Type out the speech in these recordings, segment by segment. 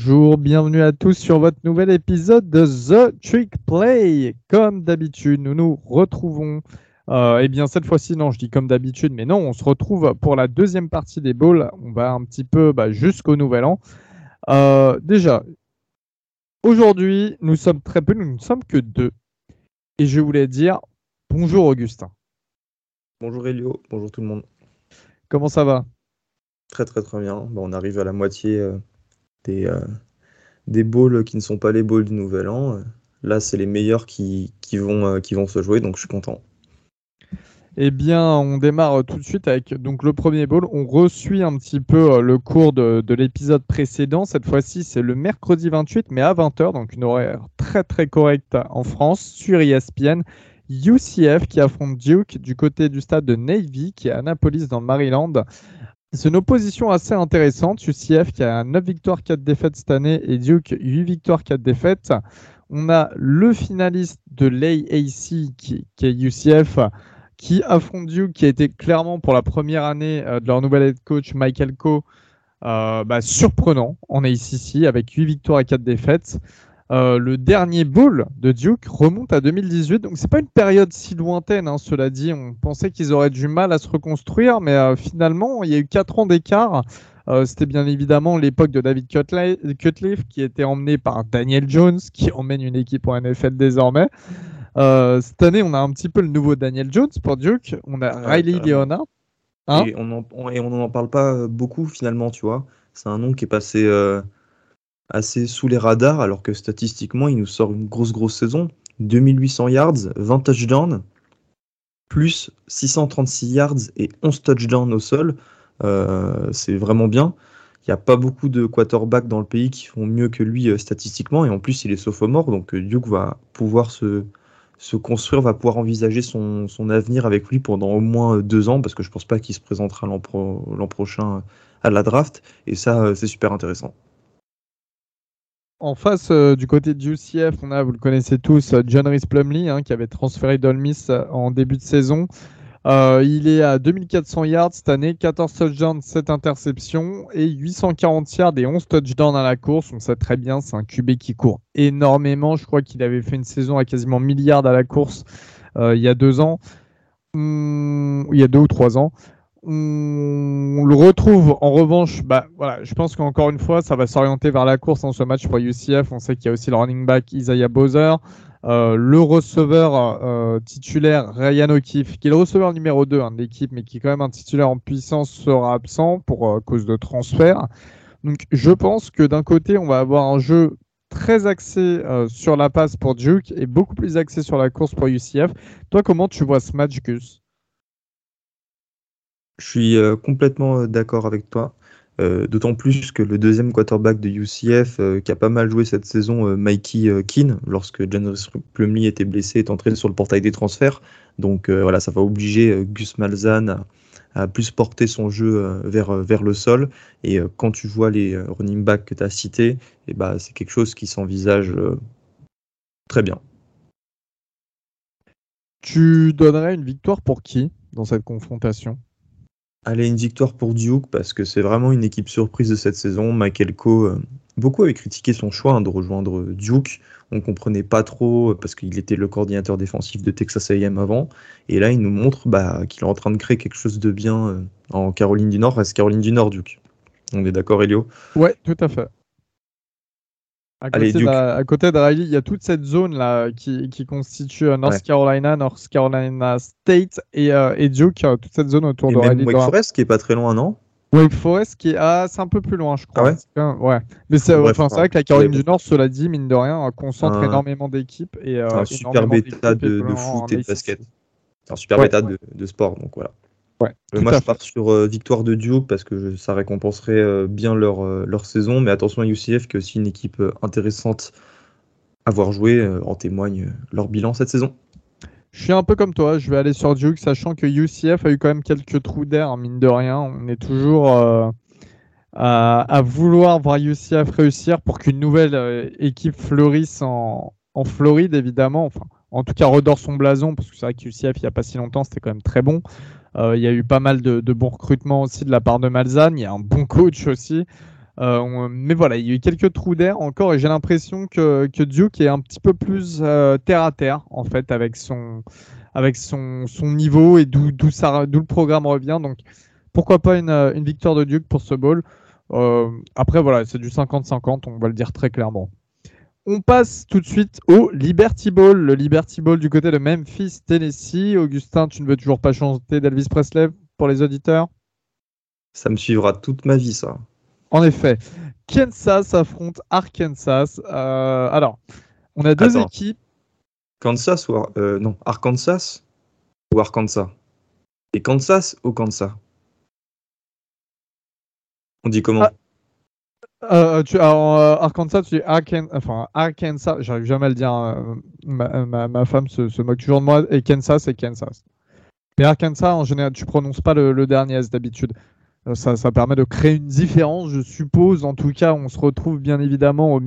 Bonjour, bienvenue à tous sur votre nouvel épisode de The Trick Play. Comme d'habitude, nous nous retrouvons. Euh, eh bien, cette fois-ci, non, je dis comme d'habitude, mais non, on se retrouve pour la deuxième partie des balls. On va un petit peu bah, jusqu'au nouvel an. Euh, déjà, aujourd'hui, nous sommes très peu, nous ne sommes que deux. Et je voulais dire bonjour Augustin. Bonjour Elio, bonjour tout le monde. Comment ça va? Très très très bien. Bah, on arrive à la moitié euh, des, euh, qui ne sont pas les balls du Nouvel An. Là, c'est les meilleurs qui, qui vont, euh, qui vont se jouer, donc je suis content. Eh bien, on démarre tout de suite avec donc le premier ball. On resuit un petit peu le cours de, de l'épisode précédent. Cette fois-ci, c'est le mercredi 28, mais à 20h, donc une horaire très très correcte en France sur ESPN. UCF qui affronte Duke du côté du stade de Navy qui est Annapolis dans le Maryland. C'est une opposition assez intéressante. UCF qui a 9 victoires, 4 défaites cette année et Duke 8 victoires, 4 défaites. On a le finaliste de l'AAC qui, est UCF qui affronte Duke qui a été clairement pour la première année euh, de leur nouvel head coach Michael Coe euh, bah, surprenant en ACC avec 8 victoires et 4 défaites. Euh, le dernier bowl de Duke remonte à 2018, donc c'est pas une période si lointaine. Hein, cela dit, on pensait qu'ils auraient du mal à se reconstruire, mais euh, finalement, il y a eu quatre ans d'écart. Euh, C'était bien évidemment l'époque de David Cutcliffe qui était emmené par Daniel Jones, qui emmène une équipe en NFL désormais. Cette année, on a un petit peu le nouveau Daniel Jones pour Duke. On a Riley Leonard. Hein et, on en, et on n'en parle pas beaucoup finalement, tu vois. C'est un nom qui est passé assez sous les radars, alors que statistiquement, il nous sort une grosse, grosse saison. 2800 yards, 20 touchdowns, plus 636 yards et 11 touchdowns au sol. Euh, c'est vraiment bien. Il n'y a pas beaucoup de quarterbacks dans le pays qui font mieux que lui euh, statistiquement. Et en plus, il est sophomore, donc euh, Duke va pouvoir se, se construire, va pouvoir envisager son, son, avenir avec lui pendant au moins deux ans, parce que je ne pense pas qu'il se présentera l'an pro, prochain à la draft. Et ça, c'est super intéressant. En face, euh, du côté du UCF, on a, vous le connaissez tous, euh, John Rhys Plumley, hein, qui avait transféré d'Olmis euh, en début de saison. Il est à 2400 yards cette année, 14 touchdowns, 7 interceptions et 840 yards et 11 touchdowns à la course. On sait très bien, c'est un QB qui court énormément. Je crois qu'il avait fait une saison à quasiment milliards à la course il y a deux ans, hum, il y a deux ou trois ans on le retrouve en revanche, bah, voilà, je pense qu'encore une fois, ça va s'orienter vers la course dans ce match pour UCF. On sait qu'il y a aussi le running back Isaiah Bowser, euh, le receveur euh, titulaire Ryan O'Keefe, qui est le receveur numéro 2 hein, de l'équipe, mais qui est quand même un titulaire en puissance, sera absent pour euh, cause de transfert. Donc je pense que d'un côté, on va avoir un jeu très axé sur la passe pour Duke et beaucoup plus axé sur la course pour UCF. Toi, comment tu vois ce match, Gus? Je suis euh, complètement euh, d'accord avec toi. Euh, d'autant plus que le deuxième quarterback de UCF, qui a pas mal joué cette saison, Mikey Keane, lorsque John Plumlee était blessé, est entré sur le portail des transferts. Donc voilà, ça va obliger Gus Malzahn à, plus porter son jeu vers, vers le sol. Et quand tu vois les running backs que tu as cités, eh bah, c'est quelque chose qui s'envisage très bien. Tu donnerais une victoire pour qui dans cette confrontation? Allez, une victoire pour Duke parce que c'est vraiment une équipe surprise de cette saison. Coe, euh, beaucoup avaient critiqué son choix hein, de rejoindre Duke. On comprenait pas trop euh, parce qu'il était le coordinateur défensif de Texas A&M avant. Et là, il nous montre bah, qu'il est en train de créer quelque chose de bien euh, en Caroline du Nord. Reste Caroline du Nord, Duke. On est d'accord, Elio? Ouais, tout à fait. À côté, à côté, de, Riley, il y a toute cette zone là qui, qui constitue North Carolina, North Carolina State et, euh, et Duke, euh, toute cette zone autour et de même Wake Forest qui est pas très loin, non? Wake Forest qui est ah, c'est un peu plus loin, je crois. Ah ouais, ouais. Mais c'est enfin, vrai que la Caroline du Nord, cela dit, mine de rien, euh, concentre énormément d'équipes et un super bêta de, de foot et de basket. C'est un super bêta de, de sport, donc voilà. Ouais, euh, moi, je pars sur euh, victoire de Duke parce que ça récompenserait euh, bien leur, leur saison. Mais attention à UCF, qui est aussi une équipe intéressante à voir jouer. en témoigne leur bilan cette saison. Je suis un peu comme toi. Je vais aller sur Duke, sachant que UCF a eu quand même quelques trous d'air, mine de rien. On est toujours à, à, vouloir voir UCF réussir pour qu'une nouvelle équipe fleurisse en, en Floride, évidemment. Enfin, en tout cas, redore son blason, parce que c'est vrai que UCF, il n'y a pas si longtemps, c'était quand même très bon. Euh, il y a eu pas mal de, bons recrutements aussi de la part de Malzahn. Il y a un bon coach aussi. mais voilà, il y a eu quelques trous d'air encore et j'ai l'impression que, que Duke est un petit peu plus terre à terre en fait avec son, avec son, son niveau et d'où le programme revient. Donc pourquoi pas une, une victoire de Duke pour ce bowl. après voilà, c'est du 50-50, on va le dire très clairement. On passe tout de suite au Liberty Bowl. Le Liberty Bowl du côté de Memphis, Tennessee. Augustin, tu ne veux toujours pas chanter d'Elvis Presley pour les auditeurs? Ça me suivra toute ma vie, ça. En effet. Kansas affronte Arkansas. Euh, alors, on a deux équipes. Kansas ou euh, non Arkansas ou Arkansas? Et Kansas ou Kansas? On dit comment? Ah, euh, tu, alors, euh, Arkansas, tu dis Arkansas, Arkansas, j'arrive jamais à le dire. Euh, ma, ma, ma, femme se, moque toujours de moi. Et Kansas, c'est Kansas. Mais Arkansas, en général, tu prononces pas le, dernier S d'habitude. Euh, ça, ça, permet de créer une différence, je suppose. En tout cas, on se retrouve bien évidemment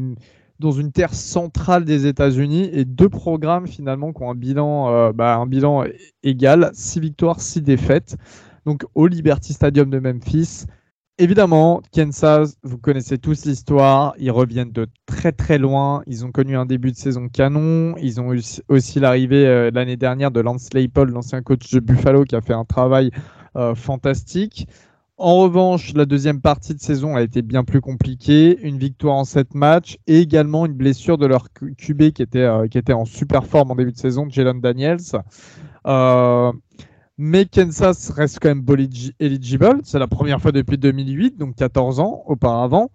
dans une terre centrale des États-Unis et deux programmes finalement qui ont un bilan, bah, un bilan égal, six victoires, six défaites. Donc au Liberty Stadium de Memphis. Évidemment, Kansas, vous connaissez tous l'histoire. Ils reviennent de très très loin. Ils ont connu un début de saison canon. Ils ont eu aussi l'arrivée euh, l'année dernière de Lance Leipold, l'ancien coach de Buffalo, qui a fait un travail euh, fantastique. En revanche, la deuxième partie de saison a été bien plus compliquée. Une victoire en sept matchs et également une blessure de leur QB qui était, euh, qui était en super forme en début de saison, Jalen Daniels. Mais Kansas reste quand même eligible. C'est la première fois depuis 2008, donc 14 ans auparavant.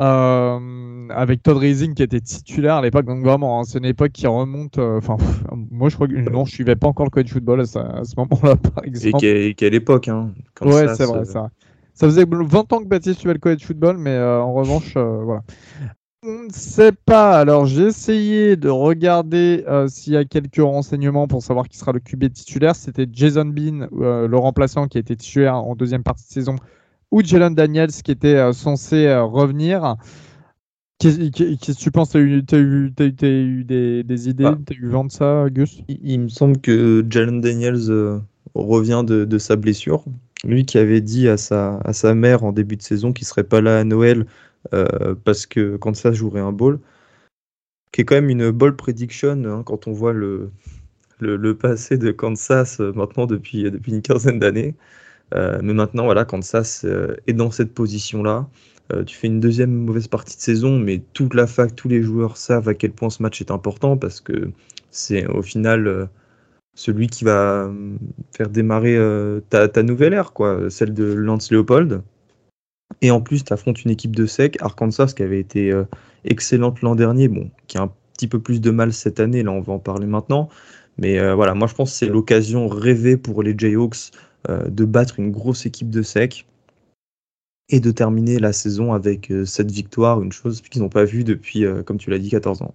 Euh, avec Todd Rising qui était titulaire à l'époque, donc vraiment, hein, c'est une époque qui remonte. Euh, enfin, moi je crois que non, je suivais pas encore le college football à, ce, moment-là, par exemple. Et quelle, époque, hein Ouais, c'est vrai, ça. Ça faisait 20 ans que Baptiste suivait le college football, mais euh, en revanche, voilà. On ne sait pas. Alors, j'ai essayé de regarder euh, s'il y a quelques renseignements pour savoir qui sera le QB titulaire. C'était Jason Bean, euh, le remplaçant qui a été titulaire en deuxième partie de saison, ou Jalen Daniels qui était euh, censé revenir. Qu'est-ce que tu penses? Tu as eu, eu, des, idées? Ah. Tu as eu vent de ça, Gus? Il, me semble que Jalen Daniels revient de, de, sa blessure. Lui qui avait dit à sa, à sa mère en début de saison qu'il serait pas là à Noël parce que Kansas jouerait un ball, qui est quand même une ball prediction hein, quand on voit le, le, passé de Kansas euh, maintenant depuis, depuis une quinzaine d'années. Euh, mais maintenant, voilà, Kansas est dans cette position-là. tu fais une deuxième mauvaise partie de saison, mais toute la fac, tous les joueurs savent à quel point ce match est important parce que c'est au final celui qui va faire démarrer ta, ta, nouvelle ère, quoi, celle de Lance Leopold. Et en plus, tu affrontes une équipe de sec, Arkansas, qui avait été euh, excellente l'an dernier, bon, qui a un petit peu plus de mal cette année, là on va en parler maintenant. Mais euh, voilà, moi je pense que c'est l'occasion rêvée pour les Jayhawks euh, de battre une grosse équipe de sec et de terminer la saison avec cette victoire, une chose qu'ils n'ont pas vue depuis, comme tu l'as dit, 14 ans.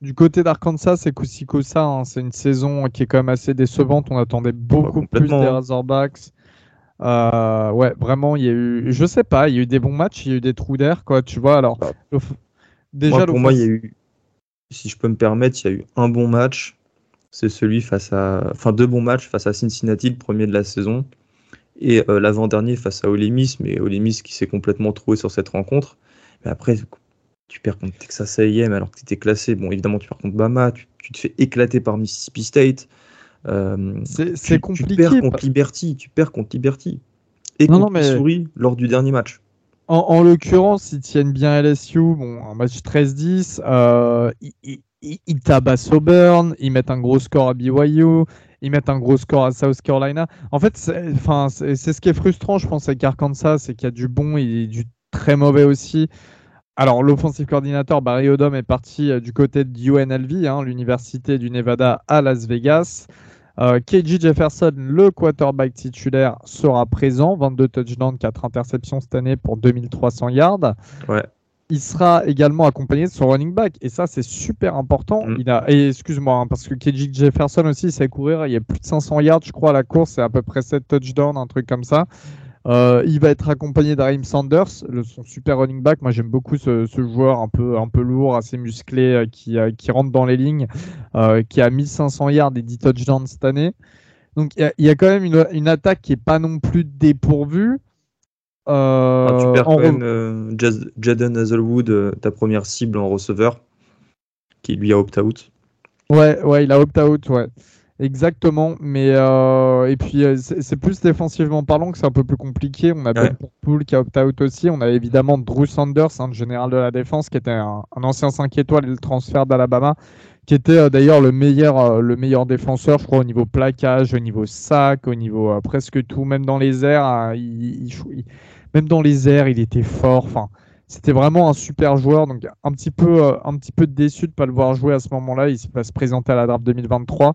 Du côté d'Arkansas, c'est Kusikosa, hein. c'est une saison qui est quand même assez décevante. On attendait beaucoup plus des hein. Razorbacks. Euh, ouais, vraiment, il y a eu, je sais pas, il y a eu des bons matchs, il y a eu des trous d'air, quoi, tu vois. Alors, bah, déjà, pour moi, il y a eu, si je peux me permettre, il y a eu un bon match. C'est celui face à, enfin, deux bons matchs face à Cincinnati, le premier de la saison, et euh, l'avant-dernier face à Ole Miss, mais Ole Miss qui s'est complètement trouvé sur cette rencontre. Mais après, tu perds contre Texas A&M alors que tu étais classé. Bon, évidemment, tu perds contre Bama, tu, tu te fais éclater par Mississippi State. Euh, c'est compliqué. Tu perds contre Liberty, tu perds contre Liberty. Et non, contre non, mais... Souris lors du dernier match. En, en l'occurrence, ils tiennent bien LSU, bon, un match 13-10, euh, ils, ils, ils, tabassent Auburn, ils mettent un gros score à BYU, ils mettent un gros score à South Carolina. En fait, c'est ce qui est frustrant, je pense, avec Arkansas, c'est qu'il y a du bon et du très mauvais aussi. Alors, l'offensive coordinateur Barry Odom est parti euh, du côté de UNLV, hein, l'université du Nevada à Las Vegas. Euh, KJ Jefferson, le quarterback titulaire, sera présent. 22 touchdowns, 4 interceptions cette année pour 2300 yards. Ouais. Il sera également accompagné de son running back. Et ça, c'est super important. Mm. Il a, et excuse-moi, hein, parce que KJ Jefferson aussi, il sait courir. Il y a plus de 500 yards, je crois, à la course. C'est à peu près 7 touchdowns, un truc comme ça. Euh, il va être accompagné d'Arim Sanders, le, son super running back. Moi, j'aime beaucoup ce, ce, joueur un peu, un peu lourd, assez musclé, euh, qui, euh, qui, rentre dans les lignes, qui a 1500 yards et 10 touchdowns cette année. Donc, il y, y, a quand même une, une attaque qui est pas non plus dépourvue. Ah, tu perds quand même Jaden Hazelwood, ta première cible en receveur, qui lui a opt-out. Ouais, ouais, il a opt-out, ouais. Exactement, mais euh, et puis euh, c'est plus défensivement parlant que c'est un peu plus compliqué. On a Ben Poole qui a opt-out aussi. On a évidemment Drew Sanders, un hein, général de la défense, qui était un, ancien 5 étoiles et le transfert d'Alabama, qui était euh, d'ailleurs le meilleur le meilleur défenseur, je crois, au niveau plaquage, au niveau sac, au niveau presque tout, même dans les airs. Hein, il, même dans les airs, il était fort. Enfin, c'était vraiment un super joueur. Donc un petit peu un petit peu déçu de pas le voir jouer à ce moment-là. Il va se présenter à la draft 2023.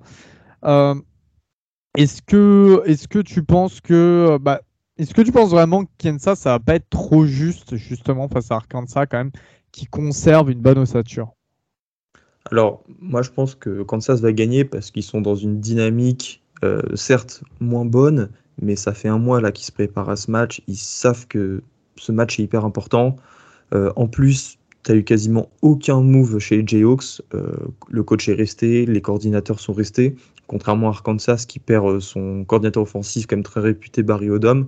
Euh, est-ce que, est que tu penses que, bah, est-ce que tu penses vraiment que Kansas ça va pas être trop juste justement face à Arkansas quand même, qui conserve une bonne ossature? Alors moi je pense que Kansas va gagner parce qu'ils sont dans une dynamique euh, certes moins bonne, mais ça fait un mois là qu'ils se préparent à ce match. Ils savent que ce match est hyper important. Euh, en plus, tu eu quasiment aucun move chez les Jayhawks. le coach est resté, les coordinateurs sont restés contrairement à Arkansas qui perd euh, son coordinateur offensif quand même très réputé Barry Odom.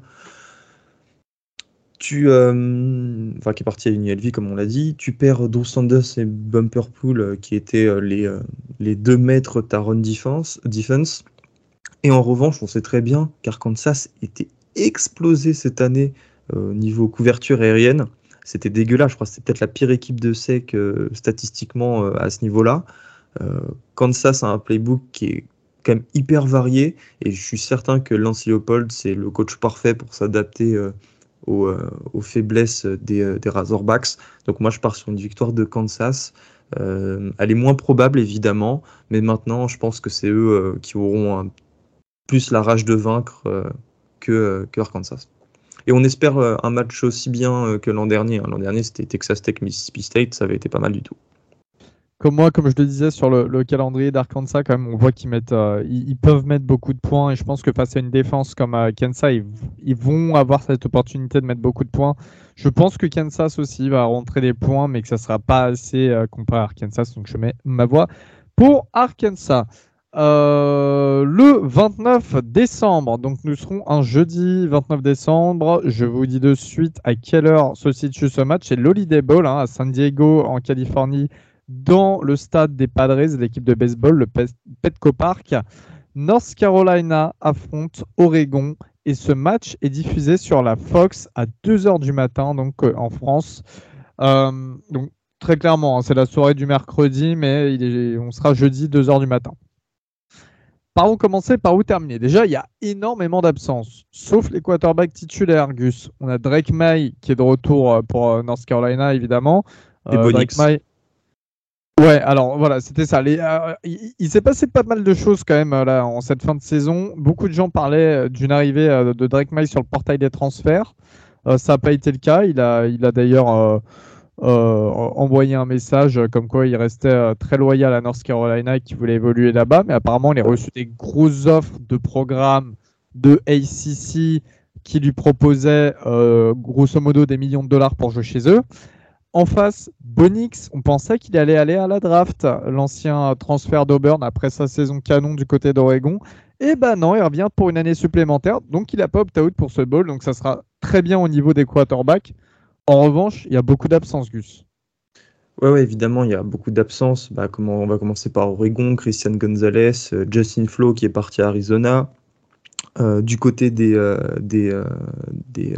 Tu, euh, enfin, qui est parti à l'UNLV comme on l'a dit, tu perds Drew Sanders et Bumper Pool euh, qui étaient les, les deux maîtres ta run defense, defense. Et en revanche, on sait très bien qu'Arkansas était explosé cette année au niveau couverture aérienne. C'était dégueulasse, je crois que c'était peut-être la pire équipe de sec statistiquement à ce niveau-là. Kansas a un playbook qui est quand même hyper varié et je suis certain que Lance Leopold, c'est le coach parfait pour s'adapter euh, euh, aux, faiblesses des, euh, des, Razorbacks. Donc moi, je pars sur une victoire de Kansas. elle est moins probable, évidemment, mais maintenant, je pense que c'est eux qui auront plus la rage de vaincre que, que Arkansas. Et on espère un match aussi bien que l'an dernier. Hein. L'an dernier, c'était Texas Tech Mississippi State, ça avait été pas mal du tout comme moi, comme je le disais sur le, calendrier d'Arkansas, quand même, on voit qu'ils mettent, euh, ils, peuvent mettre beaucoup de points et je pense que face à une défense comme euh, Kansas, ils, vont avoir cette opportunité de mettre beaucoup de points. Je pense que Kansas aussi va rentrer des points, mais que ça sera pas assez euh, comparé à Arkansas. Donc je mets ma voix pour Arkansas. le 29 décembre, donc nous serons un jeudi 29 décembre. Je vous dis de suite à quelle heure se situe ce match. C'est l'Holiday Bowl hein, à San Diego en Californie dans le stade des Padres, l'équipe de baseball, le Petco Park. North Carolina affronte Oregon et ce match est diffusé sur la Fox à 2h du matin, donc euh, en France. Euh, donc très clairement, hein, c'est la soirée du mercredi, mais on sera jeudi 2h du matin. Par où commencer, par où terminer? Déjà, il y a énormément d'absences, sauf les quarterbacks titulaires, Gus. On a Drake May qui est de retour euh, pour North Carolina, évidemment. Et Drake May, Ouais, alors voilà, c'était ça. Euh, il, s'est passé pas mal de choses quand même euh, là en cette fin de saison. Beaucoup de gens parlaient euh, d'une arrivée de Drake May sur le portail des transferts. ça n'a pas été le cas. Il a, il a d'ailleurs envoyé un message comme quoi il restait très loyal à North Carolina et qu'il voulait évoluer là-bas. Mais apparemment, il a reçu des grosses offres de programmes de ACC qui lui proposaient grosso modo des millions de dollars pour jouer chez eux. En face, Bonix, on pensait qu'il allait aller à la draft, l'ancien transfert d'Auburn après sa saison canon du côté d'Oregon. Et ben non, il revient pour une année supplémentaire, donc il a pas opt-out pour ce bowl, donc ça sera très bien au niveau des quarterbacks. En revanche, il y a beaucoup d'absences, Gus. Ouais, ouais, évidemment, il y a beaucoup d'absences. Bah, on va commencer par Oregon, Christian Gonzalez, euh, Justin Flo qui est parti à Arizona. Euh, du côté des, euh, des, des,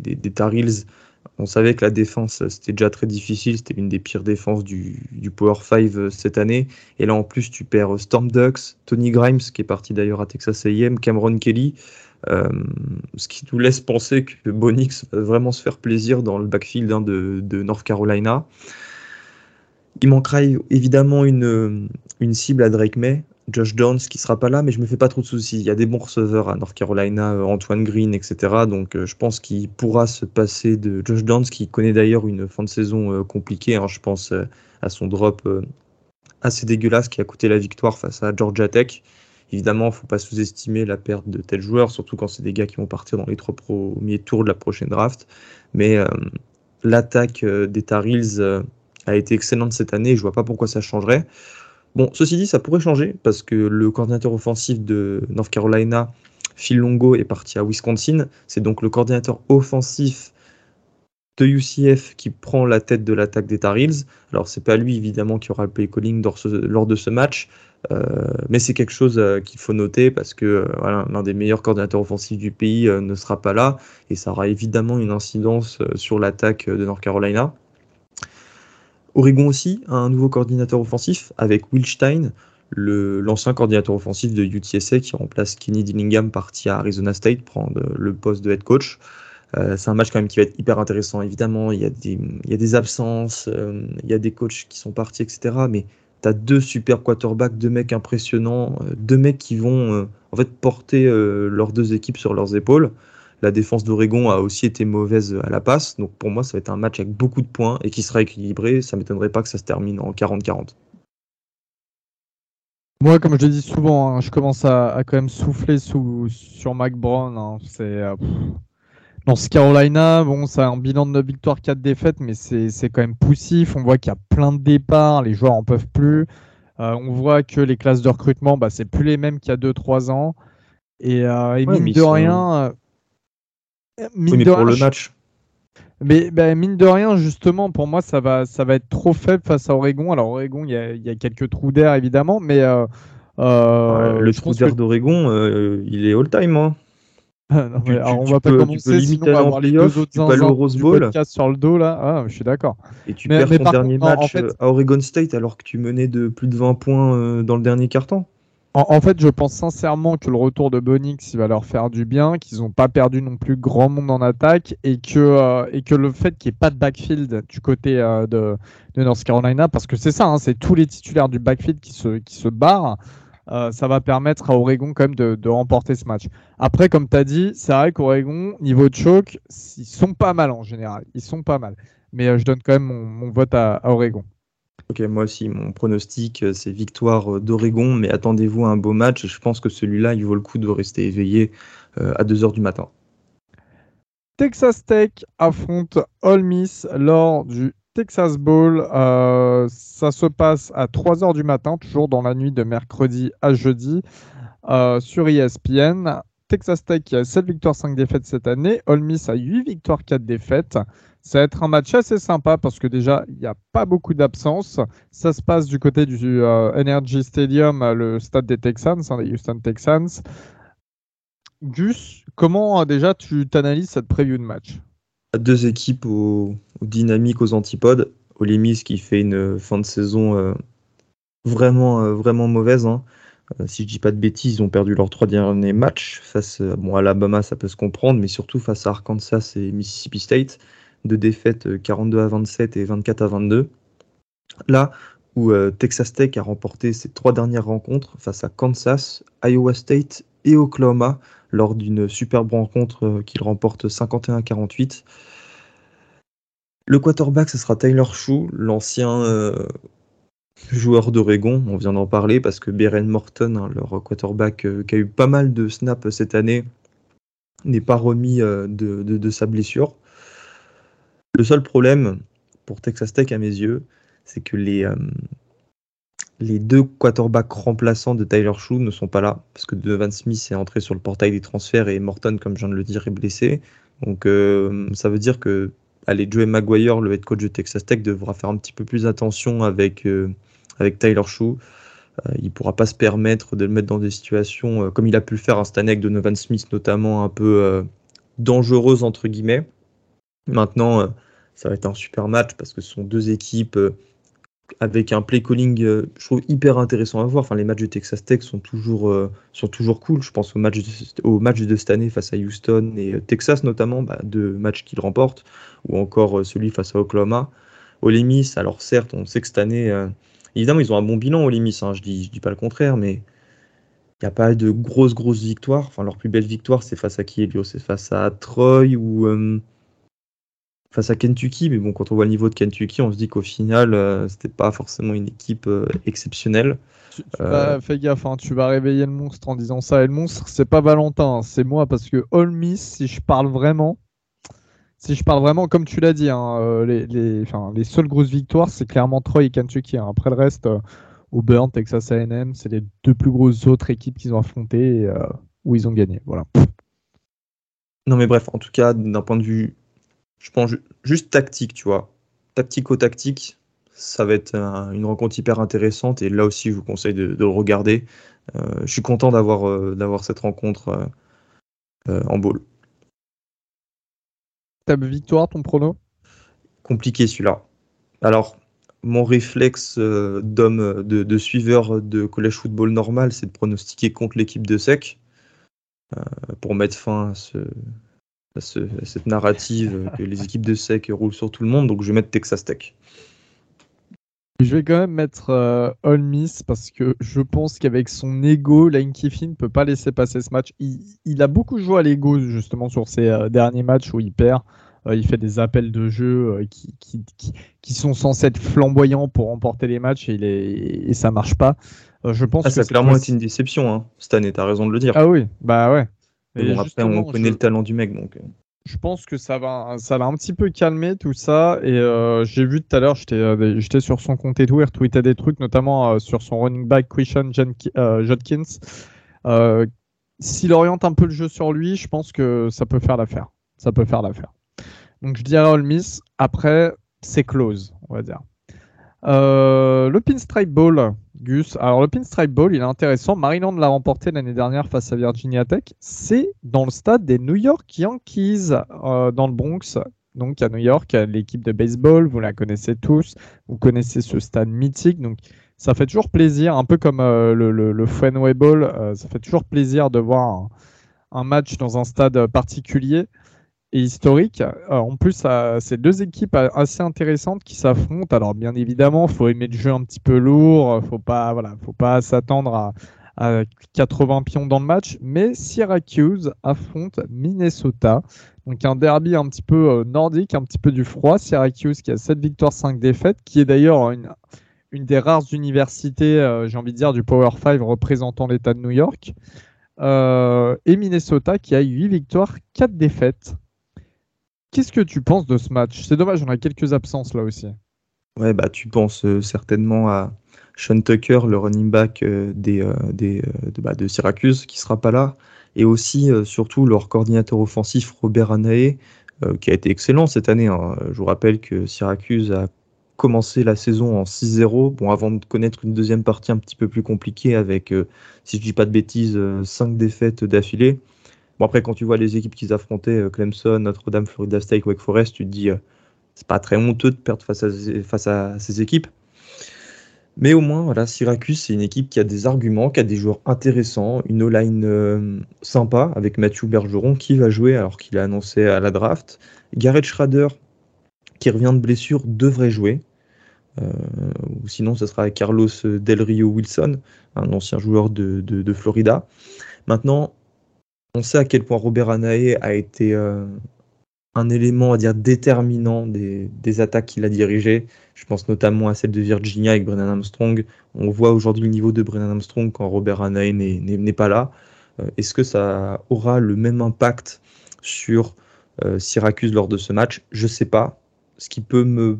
des, des, Tar Heels, on savait que la défense, c'était déjà très difficile. C'était l'une des pires défenses du, Power 5 euh, cette année. Et là, en plus, tu perds euh, Storm Ducks, Tony Grimes, qui est parti d'ailleurs à Texas AM, Cameron Kelly. Euh, ce qui nous laisse penser que Bonix va vraiment se faire plaisir dans le backfield hein, de, de, North Carolina. Il manquera évidemment une, une cible à Drake May. Josh Downs qui sera pas là, mais je me fais pas trop de soucis. Il y a des bons receveurs à North Carolina, euh, Antoine Green, etc. Donc euh, je pense qu'il pourra se passer de Josh Downs, qui connaît d'ailleurs une fin de saison euh, compliquée. Hein. Je pense à son drop assez dégueulasse qui a coûté la victoire face à Georgia Tech. Évidemment, faut pas sous-estimer la perte de tels joueurs, surtout quand c'est des gars qui vont partir dans les trois premiers tours de la prochaine draft. Mais l'attaque des Tar Heels a été excellente cette année et je vois pas pourquoi ça changerait. Bon, ceci dit, ça pourrait changer parce que le coordinateur offensif de North Carolina Phil Longo est parti à Wisconsin. C'est donc le coordinateur offensif de UCF qui prend la tête de l'attaque des Tar Heels. Alors c'est pas lui évidemment qui aura le play calling lors, de ce match, euh, mais c'est quelque chose euh, qu'il faut noter parce que euh, l'un des meilleurs coordinateurs offensifs du pays ne sera pas là et ça aura évidemment une incidence sur l'attaque de North Carolina. Oregon aussi a un nouveau coordinateur offensif avec Will Stein, l'ancien coordinateur offensif de UTSA qui remplace Kenny Dillingham parti à Arizona State prendre le poste de head coach. Euh, c'est un match quand même qui va être hyper intéressant. Évidemment, il y a des, il y a des absences, euh, il y a des coachs qui sont partis, etc. Mais tu as deux super quarterbacks, deux mecs impressionnants, euh, deux mecs qui vont en fait porter leurs deux équipes sur leurs épaules. La défense d'Oregon a aussi été mauvaise à la passe. Donc pour moi, ça va être un match avec beaucoup de points et qui sera équilibré. Ça m'étonnerait pas que ça se termine en 40-40. Moi, comme je le dis souvent, hein, je commence à, quand même souffler sous, sur Mac Brown. Hein. C'est ce Carolina, bon, ça a un bilan de 9 victoires, 4 défaites, mais c'est quand même poussif. On voit qu'il y a plein de départs, les joueurs en peuvent plus. Euh, on voit que les classes de recrutement, bah, c'est plus les mêmes qu'il y a 2-3 ans. Et, euh, mine de rien. Euh, mine de pour le match. Mais bah, mine de rien, justement, pour moi, ça va, ça va être trop faible face à Oregon. Alors, Oregon, il y a, quelques trous d'air, évidemment, mais. le trou d'air d'Oregon, il est all-time. Hein. non, mais, alors, on va pas commencer, sinon on va avoir les deux autres zinzins Rose Bowl. sur le dos là. Ah, je suis d'accord. Et tu perds ton dernier match euh, à Oregon State alors que tu menais de plus de 20 points euh, dans le dernier carton. En, fait, je pense sincèrement que le retour de Bonix il va leur faire du bien, qu'ils n'ont pas perdu non plus grand monde en attaque et que, euh, le fait qu'il n'y ait pas de backfield du côté de, de, North Carolina, parce que c'est ça, hein, c'est tous les titulaires du backfield qui se, qui se barrent. Euh, ça va permettre à Oregon quand même de, remporter ce match. Après, comme tu as dit, c'est vrai qu'Oregon, niveau de choc, ils sont pas mal en général. Ils sont pas mal. Mais euh, je donne quand même mon, vote à, Oregon. Ok, moi aussi, mon pronostic, euh, c'est victoire d'Oregon, mais attendez-vous à un beau match. Je pense que celui-là, il vaut le coup de rester éveillé à 2h du matin. Texas Tech affronte Ole Miss lors du Texas Bowl, euh, ça se passe à 3h du matin, toujours dans la nuit de mercredi à jeudi, euh, sur ESPN. Texas Tech a 7 victoires, 5 défaites cette année. Ole Miss a 8 victoires, 4 défaites. Ça va être un match assez sympa parce que déjà, il n'y a pas beaucoup d'absence. Ça se passe du côté du euh, Energy Stadium, le stade des Texans, hein, des Houston Texans. Gus, comment déjà tu t'analyses cette preview de match? Deux équipes aux, dynamiques, aux antipodes. Olimis qui fait une fin de saison euh, vraiment, euh, vraiment mauvaise. Hein. Euh, si je dis pas de bêtises, ils ont perdu leurs trois derniers matchs face bon, à Alabama, ça peut se comprendre, mais surtout face à Arkansas et Mississippi State. Deux défaites 42 à 27 et 24 à 22. Là où Texas Tech a remporté ses trois dernières rencontres face à Kansas, Iowa State et Oklahoma lors d'une superbe rencontre euh, qu'il remporte 51 48. Le quarterback, ce sera Tyler Shue, l'ancien euh, joueur d'Oregon. On vient d'en parler parce que Beren Morton, hein, leur quarterback euh, qui a eu pas mal de snaps cette année, n'est pas remis de, sa blessure. Le seul problème pour Texas Tech à mes yeux, c'est que les, les deux quarterbacks remplaçants de Tyler Shue ne sont pas là, parce que Devan Smith est entré sur le portail des transferts et Morton, comme je viens de le dire, est blessé. Donc euh, ça veut dire que allez, Joey Maguire, le head coach de Texas Tech, devra faire un petit peu plus attention avec, euh, avec Tyler Shue. Euh, il ne pourra pas se permettre de le mettre dans des situations, comme il a pu le faire cette année avec Donovan Smith, notamment un peu dangereuses, entre guillemets. Maintenant, ça va être un super match parce que ce sont deux équipes avec un play calling, euh, je trouve hyper intéressant à voir. Enfin, les matchs de Texas Tech sont toujours, euh, sont toujours cool. Je pense au match, de, de cette année face à Houston et euh, Texas notamment, bah, deux matchs qu'ils remportent, ou encore celui face à Oklahoma. Ole Miss, alors certes, on sait que cette année, évidemment, ils ont un bon bilan Ole Miss, hein, je je dis pas le contraire, mais il n'y a pas de grosses, grosses victoires. Enfin, leur plus belle victoire, c'est face à qui, Elio? C'est face à Troy ou face à Kentucky, mais bon, quand on voit le niveau de Kentucky, on se dit qu'au final, euh, c'était pas forcément une équipe euh, exceptionnelle. Euh, fais gaffe, hein, tu vas réveiller le monstre en disant ça. Et le monstre, c'est pas Valentin, hein, c'est moi, parce que All Miss, si je parle vraiment, si je parle vraiment, comme tu l'as dit, hein, les, les, les, seules grosses victoires, c'est clairement Troy et Kentucky. Après le reste, Auburn, Texas A&M, c'est les deux plus grosses autres équipes qu'ils ont affrontées. où ils ont gagné. Voilà. Non, mais bref, en tout cas, d'un point de vue, je pense juste tactique, tu vois. Tactico-tactique, ça va être une rencontre hyper intéressante. Et là aussi, je vous conseille de, le regarder. Euh, je suis content d'avoir euh, d'avoir cette rencontre euh, en bowl. Ta victoire, ton prono? Compliqué celui-là. Alors, mon réflexe d'homme, de, suiveur de collège football normal, c'est de pronostiquer contre l'équipe de SEC. Pour mettre fin à, ce, cette narrative que les équipes de sec roulent sur tout le monde. Donc je vais mettre Texas Tech. Je vais quand même mettre euh, All Miss parce que je pense qu'avec son ego, Lane Kiffin ne peut pas laisser passer ce match. Il, a beaucoup joué à l'ego justement sur ses euh, derniers matchs où il perd. il fait des appels de jeu qui, qui, sont censés être flamboyants pour remporter les matchs et, et ça marche pas. Euh, je pense ah, que ça a clairement été une déception hein, cette année, t'as raison de le dire. Ah oui, bah ouais. Bon, après, on connaît le talent du mec, donc. Euh. Je pense que ça va, ça l'a un petit peu calmé tout ça. Et euh, j'ai vu tout à l'heure, j'étais, sur son compte et tout, il retweetait des trucs, notamment sur son running back Christian Judkins. S'il oriente un peu le jeu sur lui, je pense que ça peut faire l'affaire. Ça peut faire l'affaire. Donc je dirais All Miss. Après, c'est close, on va dire. Le Pinstripe Ball, Gus. Alors, le Pinstripe Bowl, il est intéressant. Maryland l'a remporté l'année dernière face à Virginia Tech. C'est dans le stade des New York Yankees, euh, dans le Bronx. Donc, à New York, l'équipe de baseball, vous la connaissez tous. Vous connaissez ce stade mythique. Donc, ça fait toujours plaisir, un peu comme euh, le, le, Fenway Bowl. Euh, ça fait toujours plaisir de voir un match dans un stade particulier historique. Euh, en plus, c'est deux équipes assez intéressantes qui s'affrontent. Alors, bien évidemment, faut aimer le jeu un petit peu lourd. Faut pas, voilà, faut pas s'attendre à, 80 pions dans le match. Mais Syracuse affronte Minnesota. Donc, un derby un petit peu euh, nordique, un petit peu du froid. Syracuse qui a 7 victoires, 5 défaites, qui est d'ailleurs une, des rares universités, euh, j'ai envie de dire, du Power 5 représentant l'État de New York. et Minnesota qui a 8 victoires, 4 défaites. Qu'est-ce que tu penses de ce match? C'est dommage, on a quelques absences là aussi. Ouais, bah tu penses euh, certainement à Sean Tucker, le running back euh, des, euh, des de, bah, de, Syracuse, qui sera pas là, et aussi surtout leur coordinateur offensif Robert Anae, qui a été excellent cette année. Hein. Je vous rappelle que Syracuse a commencé la saison en 6-0, bon avant de connaître une deuxième partie un petit peu plus compliquée avec, si je dis pas de bêtises, 5 défaites d'affilée. Bon, après, quand tu vois les équipes qu'ils affrontaient, euh, Clemson, Notre-Dame, Florida State, Wake Forest, tu te dis, euh, c'est pas très honteux de perdre face à, face à ces équipes. Mais au moins, voilà, Syracuse, c'est une équipe qui a des arguments, qui a des joueurs intéressants, une O-line euh, sympa avec Mathieu Bergeron qui va jouer alors qu'il a annoncé à la draft. Garrett Schrader, qui revient de blessure, devrait jouer. ou sinon, ce sera Carlos Del Rio Wilson, un ancien joueur de, de Florida. Maintenant, on sait à quel point Robert Anae a été euh, un élément, à dire, déterminant des, attaques qu'il a dirigées. Je pense notamment à celle de Virginia avec Brennan Armstrong. On voit aujourd'hui le niveau de Brennan Armstrong quand Robert Anae n'est pas là. Euh, est-ce que ça aura le même impact sur euh, Syracuse lors de ce match? Je ne sais pas. Ce qui peut me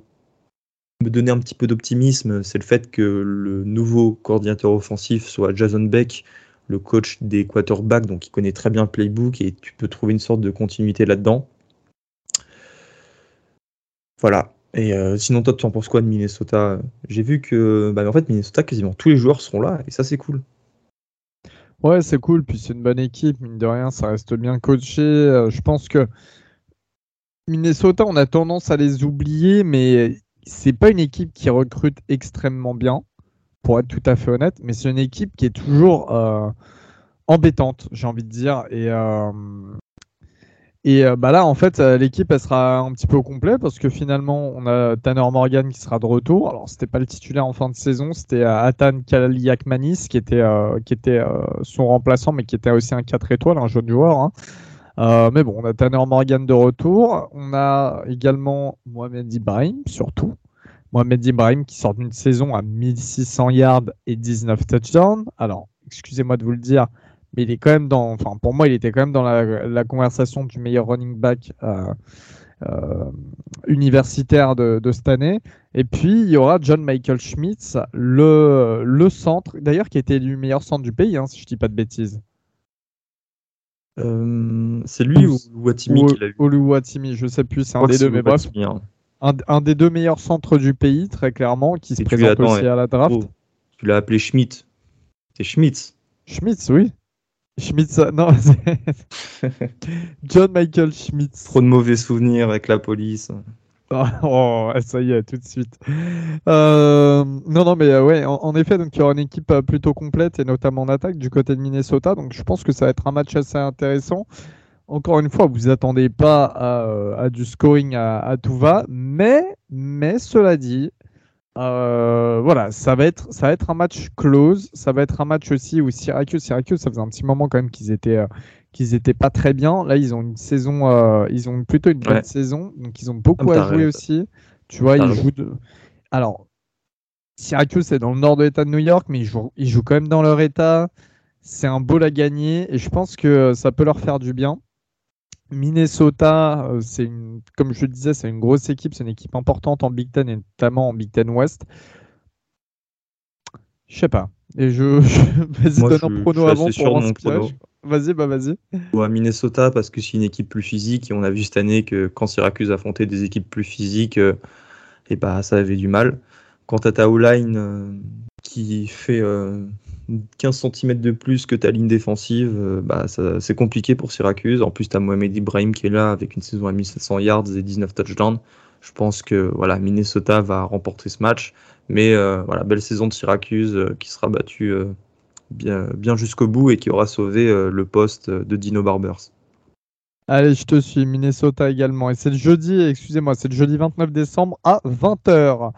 donner un petit peu d'optimisme, c'est le fait que le nouveau coordinateur offensif soit Jason Beck, le coach des quarterbacks, donc il connaît très bien le playbook et tu peux trouver une sorte de continuité là-dedans. Voilà. Et euh, sinon, toi, tu en penses quoi de Minnesota? J'ai vu que, bah, en fait, Minnesota, quasiment tous les joueurs seront là, et ça, c'est cool. Ouais, c'est cool. Puis c'est une bonne équipe, mine de rien, ça reste bien coaché. Euh, je pense que Minnesota, on a tendance à les oublier, mais c'est pas une équipe qui recrute extrêmement bien pour être tout à fait honnête, mais c'est une équipe qui est toujours euh, embêtante, j'ai envie de dire. Et, euh, et euh, bah là, en fait, l'équipe, elle sera un petit peu au complet parce que finalement, on a Tanner Morgan qui sera de retour. Alors, c'était pas le titulaire en fin de saison, c'était Atan Kaliakmanis qui était, qui était son remplaçant, mais qui était aussi un 4 étoiles, un jeune joueur. Hein. mais bon, on a Tanner Morgan de retour. On a également Mohamed Ibrahim, surtout, Mohamed Ibrahim qui sort d'une saison à 1600 yards et 19 touchdowns. Alors, excusez-moi de vous le dire, mais il est quand même dans, enfin pour moi, il était quand même dans la, conversation du meilleur running back euh, euh, universitaire de, cette année. Et puis il y aura John Michael Schmitz, le, le centre, d'ailleurs qui a été élu meilleur centre du pays, hein, si je ne dis pas de bêtises. Euh, c'est lui ou Watimi qui l'a eu? Ou Watimi, je sais plus, c'est un des deux, mais bref. Hein. Un, des deux meilleurs centres du pays, très clairement, qui se présente aussi à la draft. Oh, tu l'as appelé Schmidt. C'est Schmitz. Schmitz, oui. Schmitz, non, John Michael Schmitz. Trop de mauvais souvenirs avec la police. Oh, ça y est, tout de suite. Euh, non, non, mais euh, ouais, en, effet, donc il y aura une équipe euh, plutôt complète et notamment en attaque du côté de Minnesota. Donc je pense que ça va être un match assez intéressant. Encore une fois, vous attendez pas à, du scoring à, tout va, mais, mais cela dit, voilà, ça va être, ça va être un match close. Ça va être un match aussi où Syracuse, Syracuse, ça faisait un petit moment quand même qu'ils étaient qu'ils étaient pas très bien. Là, ils ont une saison, euh, ils ont plutôt une bonne saison, donc ils ont beaucoup à jouer aussi. Tu vois, ils jouent. De... Alors, Syracuse, c'est dans le nord de l'État de New York, mais ils jouent, ils jouent quand même dans leur État. C'est un beau à gagner et je pense que ça peut leur faire du bien. Minnesota, euh, c'est une, comme je le disais, c'est une grosse équipe, c'est une équipe importante en Big Ten et notamment en Big Ten West. Je sais pas. Et je, vas-y donne un prono avant pour. Vas-y, bah vas-y. Ou à Minnesota parce que c'est une équipe plus physique et on a vu cette année que quand Syracuse affrontait des équipes plus physiques, et euh, eh bah ça avait du mal. Quant à ta line euh, qui fait 15 euh, cm de plus que ta ligne défensive, bah c'est compliqué pour Syracuse. En plus, tu as Mohamed Ibrahim qui est là avec une saison à 1700 yards et 19 touchdowns. Je pense que voilà, Minnesota va remporter ce match. Mais voilà, belle saison de Syracuse qui sera battue bien, bien jusqu'au bout et qui aura sauvé euh, le poste de Dino Barbers. Allez, je te suis, Minnesota également. Et c'est le jeudi, excusez-moi, c'est le jeudi 29 décembre à 20h.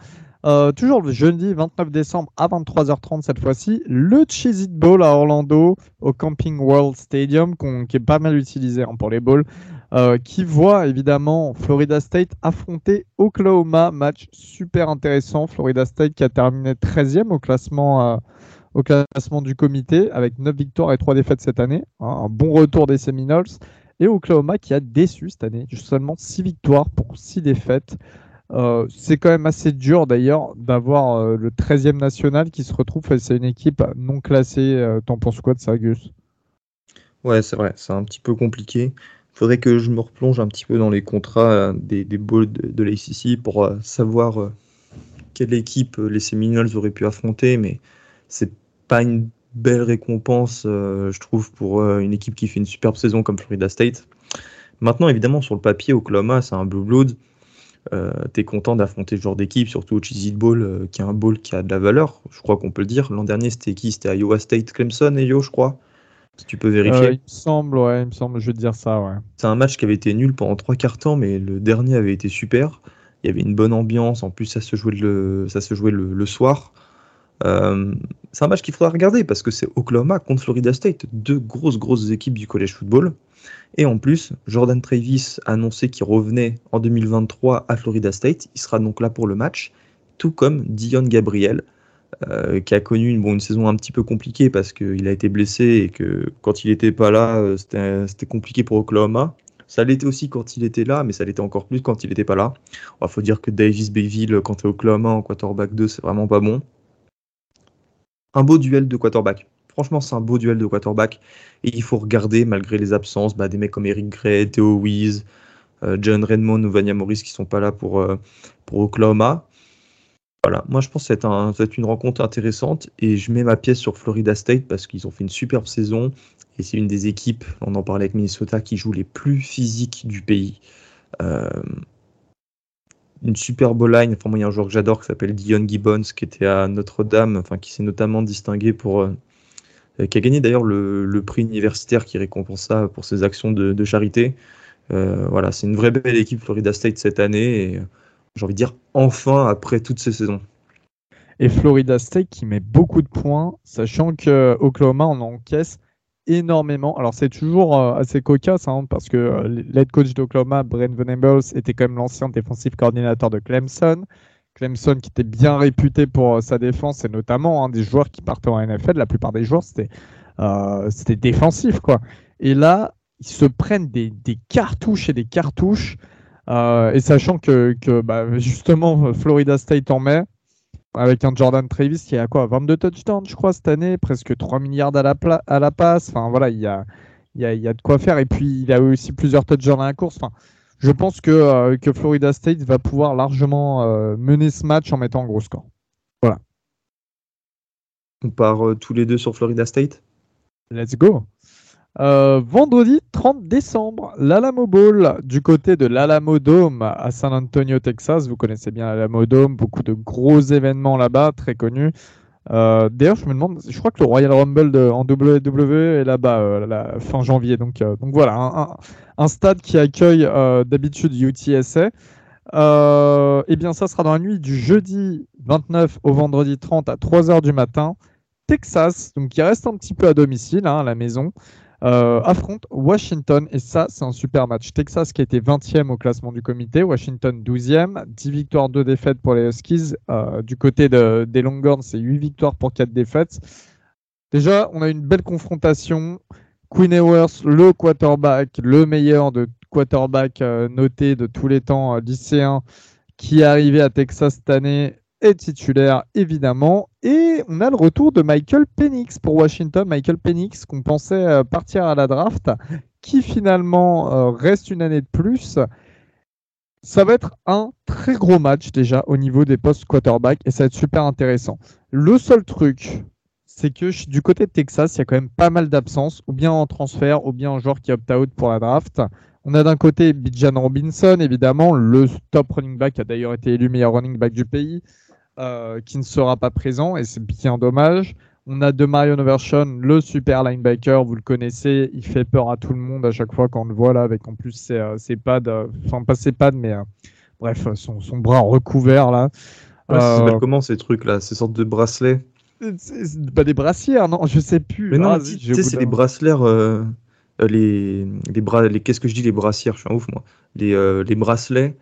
Euh, toujours le jeudi 29 décembre à 23h30 cette fois-ci, le Cheez It Bowl à Orlando au Camping World Stadium qui est pas mal utilisé hein, pour les bowls, euh, qui voit évidemment Florida State affronter Oklahoma, match super intéressant. Florida State qui a terminé 13e au classement au classement du comité avec 9 victoires et 3 défaites cette année. Hein, un bon retour des Seminoles. Et Oklahoma qui a déçu cette année, seulement 6 victoires pour 6 défaites. Euh, c'est quand même assez dur d'ailleurs d'avoir euh, le 13e national qui se retrouve face à une équipe non classée. Euh, T'en penses quoi de ça, Ouais, c'est vrai, c'est un petit peu compliqué. Il faudrait que je me replonge un petit peu dans les contrats euh, des, des de, de l'ACC pour savoir quelle équipe les Seminoles auraient pu affronter, mais c'est pas une belle récompense, je trouve, pour une équipe qui fait une superbe saison comme Florida State. Maintenant, évidemment, sur le papier, Oklahoma, c'est un Blue Blood. Euh, tu es content d'affronter ce genre d'équipe, surtout au Cheez It Bowl, qui est un bowl qui a de la valeur, je crois qu'on peut le dire. L'an dernier, c'était qui? C'était Iowa State Clemson et Yo, je crois. Si tu peux vérifier. il me semble, ouais, il me semble, je veux dire ça, ouais. C'est un match qui avait été nul pendant trois quarts temps, mais le dernier avait été super. Il y avait une bonne ambiance, en plus, ça se jouait le, ça se jouait le soir. Euh, c'est un match qu'il faudra regarder parce que c'est Oklahoma contre Florida State, deux grosses grosses équipes du college football. Et en plus, Jordan Travis a annoncé qu'il revenait en 2023 à Florida State. Il sera donc là pour le match, tout comme Dion Gabriel, euh, qui a connu une, saison un petit peu compliquée parce qu'il a été blessé et que quand il n'était pas là, euh, c'était compliqué pour Oklahoma. Ça l'était aussi quand il était là, mais ça l'était encore plus quand il n'était pas là. Il faut dire que Davis Bayville, quand tu es Oklahoma en quarterback 2, c'est vraiment pas bon un beau duel de quarterback. Franchement, c'est un beau duel de quarterback. Et il faut regarder, malgré les absences, bah, des mecs comme Eric Gray, Theo Weiss, euh, John Redmond ou Vania Morris qui sont pas là pour, euh, pour Oklahoma. Voilà, moi je pense que va être une rencontre intéressante et je mets ma pièce sur Florida State parce qu'ils ont fait une superbe saison et c'est une des équipes, on en parlait avec Minnesota, qui joue les plus physiques du pays. Euh, une superbe line. Enfin, moi, il y a un joueur que j'adore qui s'appelle Dion Gibbons, qui était à Notre-Dame, enfin, qui s'est notamment distingué pour. Euh, qui a gagné d'ailleurs le, prix universitaire qui récompense ça pour ses actions de, charité. Euh, voilà, c'est une vraie belle équipe Florida State cette année et j'ai envie de dire enfin après toutes ces saisons. Et Florida State qui met beaucoup de points, sachant que Oklahoma en encaisse énormément. Alors c'est toujours euh, assez cocasse hein, parce que euh, l'head coach d'Oklahoma, Brent Venables, était quand même l'ancien défensif coordinateur de Clemson. Clemson qui était bien réputé pour euh, sa défense et notamment hein, des joueurs qui partaient en NFL. La plupart des joueurs c'était c'était défensif quoi. Et là ils se prennent des, cartouches et des cartouches. et sachant que, bah, justement Florida State en met, avec un Jordan Travis qui a quoi 22 touchdowns, je crois, cette année, presque 3 milliards à la, à passe. Enfin, voilà, il y a, y a, de quoi faire. Et puis, il a aussi plusieurs touchdowns dans la course. Je pense que, que Florida State va pouvoir largement mener ce match en mettant un gros score. Voilà. On part tous les deux sur Florida State? Let's go. Euh, vendredi 30 décembre, l'Alamo Bowl du côté de l'Alamo Dome à San Antonio, Texas. Vous connaissez bien l'Alamo Dome, beaucoup de gros événements là-bas, très connus. Euh, d'ailleurs, je me demande, je crois que le Royal Rumble de, en WWE est là-bas euh, la fin janvier. Donc, donc voilà, un, stade qui accueille d'habitude UTSA. eh bien, ça sera dans la nuit du jeudi 29 au vendredi 30 à 3h du matin. Texas, donc qui reste un petit peu à domicile, hein, à la maison, euh, affronte Washington. Et ça, c'est un super match. Texas qui été 20e au classement du comité, Washington 12e, 10 victoires, 2 défaites pour les Huskies. Euh, du côté des Longhorns, c'est 8 victoires pour 4 défaites. Déjà, on a une belle confrontation. Queen Ewers, le quarterback, le meilleur de quarterback euh, noté de tous les temps lycéen, qui est arrivé à Texas cette année est titulaire évidemment. Et on a le retour de Michael Penix pour Washington. Michael Penix qu'on pensait euh, partir à la draft, qui finalement euh, reste une année de plus. Ça va être un très gros match déjà au niveau des postes quarterback et ça va être super intéressant. Le seul truc, c'est que du côté de Texas, il y a quand même pas mal d'absences, ou bien en transfert, ou bien en joueur qui opt-out pour la draft. On a d'un côté Bijan Robinson, évidemment, le top running back, a d'ailleurs été élu meilleur running back du pays. Euh, qui ne sera pas présent et c'est bien dommage. On a de Marion Overshawn, le super linebacker, vous le connaissez, il fait peur à tout le monde à chaque fois qu'on le voit là, avec en plus ses, euh, pads, euh, enfin pas ses pads, mais bref, son, son, bras recouvert là. Ouais, comment ces trucs là, ces sortes de bracelets? Pas des brassières, non, je sais plus. Mais non, ah, tu sais, c'est les bracelets, les, les bras, les, qu'est-ce que je dis, les brassières, je suis un ouf moi. Les, les bracelets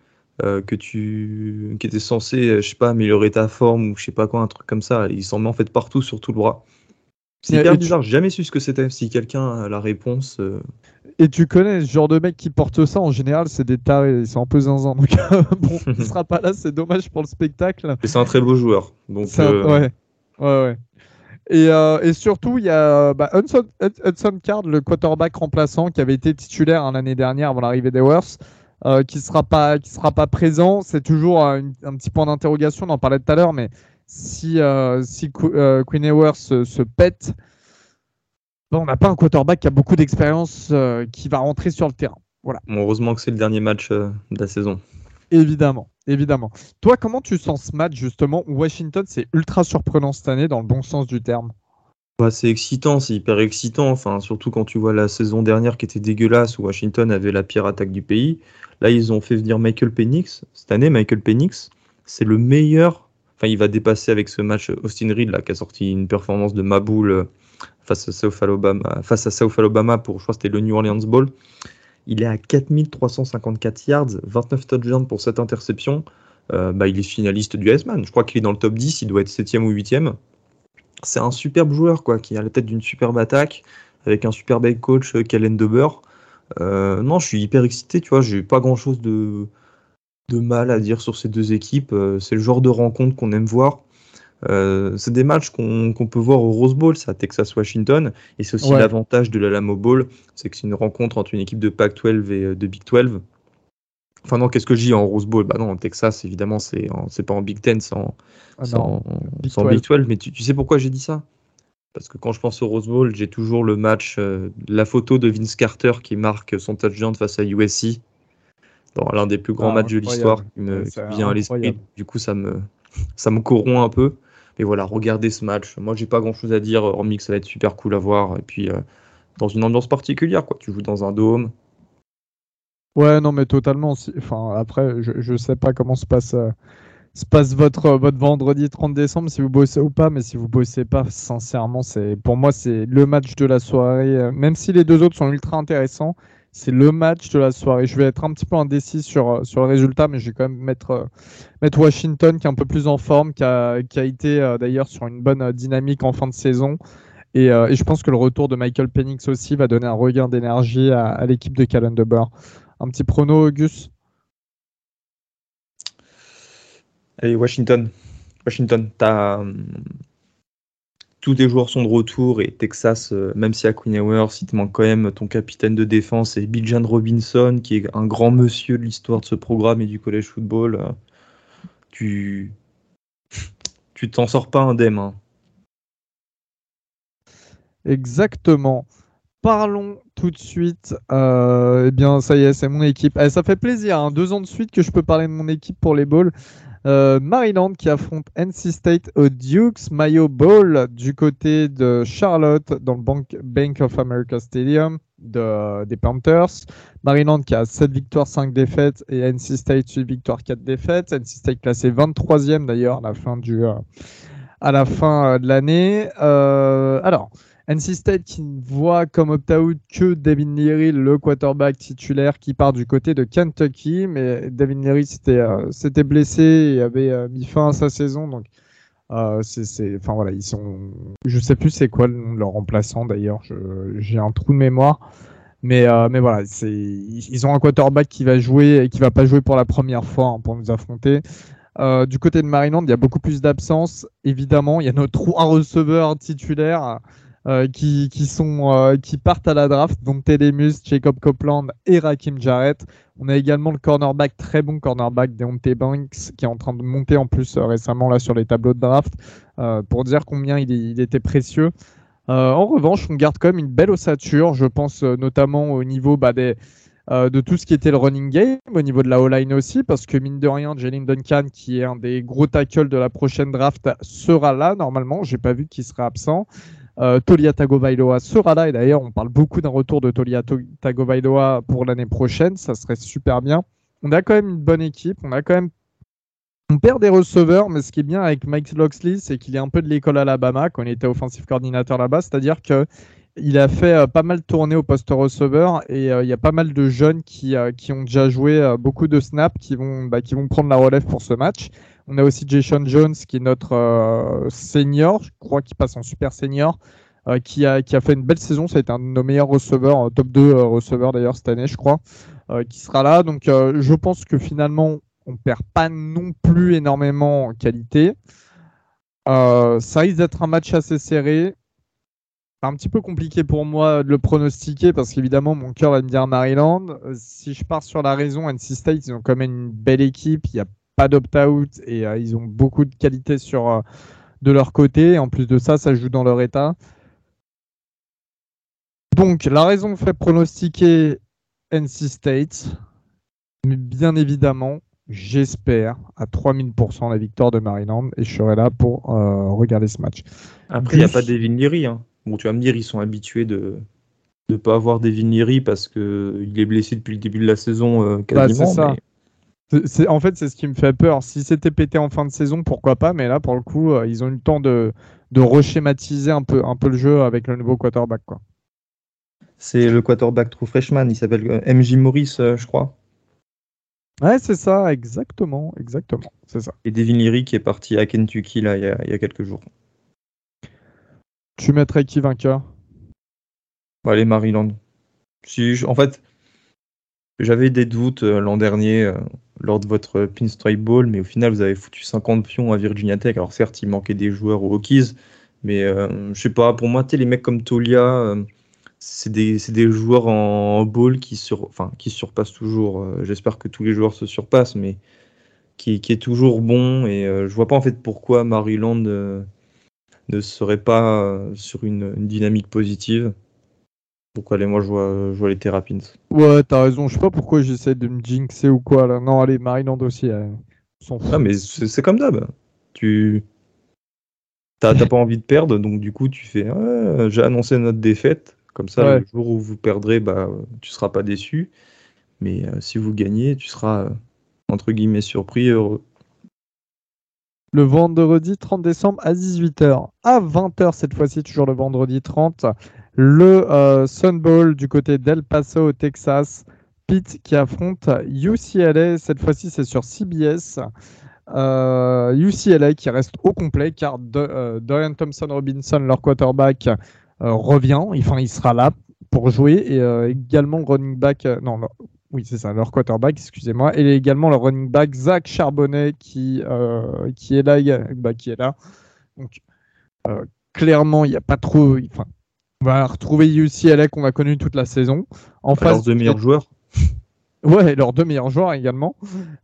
euh, que tu qui était censé, euh, je sais pas, améliorer ta forme ou je sais pas quoi, un truc comme ça. Il s'en met en fait partout sur tout le bras. C'est hyper bizarre, j'ai jamais su ce que c'était. Si quelqu'un a la réponse. Euh. Et tu connais ce genre de mec qui porte ça, en général, c'est des tarés, ils sont un peu zinzin. Donc bon, il sera pas là, c'est dommage pour le spectacle. Et c'est un très beau joueur. Donc, Ouais, ouais, ouais. Et, surtout, il y a bah, Hudson, Hudson, Card, le quarterback remplaçant, qui avait été titulaire l'année dernière avant l'arrivée des Worths, euh, qui sera pas qui sera pas présent. C'est toujours un, petit point d'interrogation. On en parlait tout à l'heure, mais si euh, si euh, Queen Ewers se, pète, on n'a pas un quarterback qui a beaucoup d'expérience qui va rentrer sur le terrain. Voilà. heureusement que c'est le dernier match de la saison. Évidemment, évidemment. Toi, comment tu sens ce match justement où Washington c'est ultra surprenant cette année dans le bon sens du terme? Bah, c'est excitant, c'est hyper excitant. Enfin, surtout quand tu vois la saison dernière qui était dégueulasse où Washington avait la pire attaque du pays. Là, ils ont fait venir Michael Penix. Cette année, Michael Penix, c'est le meilleur. Enfin, il va dépasser avec ce match Austin Reed là, qui a sorti une performance de Maboul euh, face à South Alabama, face à South Alabama pour, je crois, c'était le New Orleans Bowl. Il est à 4354 yards, 29 touchdowns pour cette interception. Euh, bah, il est finaliste du S-Man. Je crois qu'il est dans le top 10, il doit être 7 ou 8e. C'est un superbe joueur quoi, qui a la tête d'une superbe attaque, avec un superbe coach, euh, Kellen Deber. Euh, non, je suis hyper excité, tu vois, j'ai pas grand chose de, de mal à dire sur ces deux équipes. C'est le genre de rencontre qu'on aime voir. Euh, c'est des matchs qu'on peut voir au Rose Bowl, c'est à Texas-Washington, et c'est aussi l'avantage de l'Alamo Bowl, c'est que c'est une rencontre entre une équipe de Pac-12 et de Big 12. Enfin non, qu'est-ce que je dis en Rose Bowl? Bah non, en Texas, évidemment, c'est pas en Big Ten, c'est en, ah Big, 12. Mais tu sais pourquoi j'ai dit ça? Parce que quand je pense au Rose Bowl, j'ai toujours le match, euh, la photo de Vince Carter qui marque son touchdown face à USC dans l'un des plus grands ah, matchs de l'histoire qui me vient à l'esprit. Du coup, ça me, ça me corrompt un peu. Mais voilà, regardez ce match. Moi, j'ai pas grand chose à dire, hormis que ça va être super cool à voir. Et puis, euh, dans une ambiance particulière, quoi. Tu joues dans un dôme. Ouais, non, mais totalement. Enfin, après, je, je sais pas comment se passe. Euh, se passe votre, votre vendredi 30 décembre, si vous bossez ou pas, mais si vous bossez pas, sincèrement, c'est pour moi, c'est le match de la soirée. Euh, même si les deux autres sont ultra intéressants, c'est le match de la soirée. Je vais être un petit peu indécis sur, euh, le résultat, mais je vais quand même mettre, euh, mettre Washington qui est un peu plus en forme, qui a, été d'ailleurs sur une bonne dynamique en fin de saison. Et, je pense que le retour de Michael Penix aussi va donner un regain d'énergie à, l'équipe de Calendar. Un petit prono, Gus? Allez, Washington. Washington, as... tous tes joueurs sont de retour et Texas, euh, même si à Queen Hour, si te manque quand même ton capitaine de défense et Bijan Robinson, qui est un grand monsieur de l'histoire de ce programme et du college football, euh, tu tu t'en sors pas indemne. Hein. Exactement. Parlons tout de suite. Euh, eh bien, ça y est, c'est mon équipe. Eh, ça fait plaisir. Hein. deux ans de suite que je peux parler de mon équipe pour les balls. Euh, Maryland qui affronte NC State au Dukes Mayo Bowl du côté de Charlotte dans le Bank, of America Stadium des Panthers. Maryland qui a 7 victoires, 5 défaites et NC State 8 victoires, 4 défaites. NC State classé 23e d'ailleurs à la fin, du, euh, à la fin euh, de l'année. alors, NC State qui ne voit comme opt-out que Devin Leary, le quarterback titulaire qui part du côté de Kentucky. Mais Devin Leary s'était euh, blessé et avait euh, mis fin à sa saison. Donc, euh, c'est, enfin voilà, ils sont. Je sais plus c'est quoi le nom de leur remplaçant d'ailleurs. J'ai un trou de mémoire. Mais, mais voilà, ils ont un quarterback qui va jouer et qui va pas jouer pour la première fois hein, pour nous affronter. du côté de Maryland, il y a beaucoup plus d'absence. Évidemment, il y a nos trois receveurs titulaires. Euh, qui, sont, euh, qui partent à la draft, donc Telemus, Jacob Copeland et Rakim Jarrett. On a également le cornerback, très bon cornerback, Deontay Banks, qui est en train de monter en plus euh, récemment là sur les tableaux de draft, pour dire combien il, était précieux. en revanche, on garde quand même une belle ossature, je pense notamment au niveau bah, des, de tout ce qui était le running game, au niveau de la O-line aussi, parce que mine de rien, Jalen Duncan, qui est un des gros tackles de la prochaine draft, sera là normalement. J'ai pas vu qu'il serait absent. Euh, Tolia Tagovailoa sera là et d'ailleurs on parle beaucoup d'un retour de Tolia Tagovailoa pour l'année prochaine, ça serait super bien. On a quand même une bonne équipe, on a quand même on perd des receveurs, mais ce qui est bien avec Mike Loxley, c'est qu'il est un peu de l'école Alabama quand il était offensive coordinateur là-bas, c'est-à-dire que il a fait euh, pas mal tourner au poste receveur et euh, il y a pas mal de jeunes qui, qui ont déjà joué beaucoup de snaps qui vont, bah, qui vont prendre la relève pour ce match. On a aussi Jason Jones qui est notre euh, senior, je crois qu'il passe en super senior, euh, qui, a, qui a fait une belle saison. Ça a été un de nos meilleurs receveurs, top 2 euh, receveurs d'ailleurs cette année, je crois, qui sera là. Donc je pense que finalement, on perd pas non plus énormément en qualité. ça risque d'être un match assez serré. Un petit peu compliqué pour moi de le pronostiquer parce qu'évidemment mon cœur va me dire Maryland. Si je pars sur la raison, NC State, ils ont quand même une belle équipe. Il y a pas d'opt-out et euh, ils ont beaucoup de qualité sur, euh, de leur côté. En plus de ça, ça joue dans leur état. Donc, la raison fait pronostiquer NC State, mais bien évidemment, j'espère à 3000% la victoire de Maryland et je serai là pour euh, regarder ce match. Après, il n'y a pas Devin Leary. Hein. Bon, tu vas me dire, ils sont habitués de ne pas avoir Devin Leary parce qu'il est blessé depuis le début de la saison bah, quasiment. En fait, c'est ce qui me fait peur. Si c'était pété en fin de saison, pourquoi pas, mais là, pour le coup, euh, ils ont eu le temps de, de reschématiser un peu, un peu le jeu avec le nouveau quarterback. Quoi. C'est le quarterback true freshman, il s'appelle euh, MJ Morris, euh, je crois. Ouais, c'est ça, exactement, exactement, c'est ça. Et Devin Leary qui est parti à Kentucky là, il, y a, il y a quelques jours. Tu mettrais qui vainqueur? Allez, Maryland. Si, en fait, j'avais des doutes l'an dernier lors de votre Pinstripe Ball, mais au final, vous avez foutu 50 pions à Virginia Tech. Alors certes, il manquait des joueurs aux Hokies, mais euh, je sais pas, pour moi, les mecs comme Tolia, euh, c'est des, joueurs en, ball qui, sur, qui surpassent toujours. Euh, j'espère que tous les joueurs se surpassent, mais qui, est toujours bon. Et je vois pas en fait pourquoi Maryland ne serait pas sur une dynamique positive. Pourquoi allez, moi je vois, je vois les Terrapins. Ouais, t'as raison. Je sais pas pourquoi j'essaie de me jinxer ou quoi. Là. Non, allez, Maryland aussi. Ah, mais c'est comme d'hab. Tu. T'as pas envie de perdre, donc du coup, tu fais J'ai annoncé notre défaite. Comme ça, le jour où vous perdrez, bah, tu seras pas déçu. Mais euh, si vous gagnez, tu seras, euh, entre guillemets, surpris, heureux. Le vendredi 30 décembre à 18h. À 20h cette fois-ci, toujours le vendredi 30 le euh, Sun Bowl du côté d'El Paso au Texas. Pitt qui affronte UCLA. Cette fois-ci, c'est sur CBS. Euh, UCLA qui reste au complet car euh, Dorian Thompson Robinson, leur quarterback, revient. Enfin, il sera là pour jouer. Et également le running back. non, oui, c'est ça, leur quarterback, excusez-moi. Et également le running back Zach Charbonnet qui, qui, est là, bah, qui est là. Donc, clairement, il n'y a pas trop. On va retrouver UCLA qu'on a connu toute la saison. En face, leurs deux meilleurs joueurs. Ouais, leurs deux meilleurs joueurs également.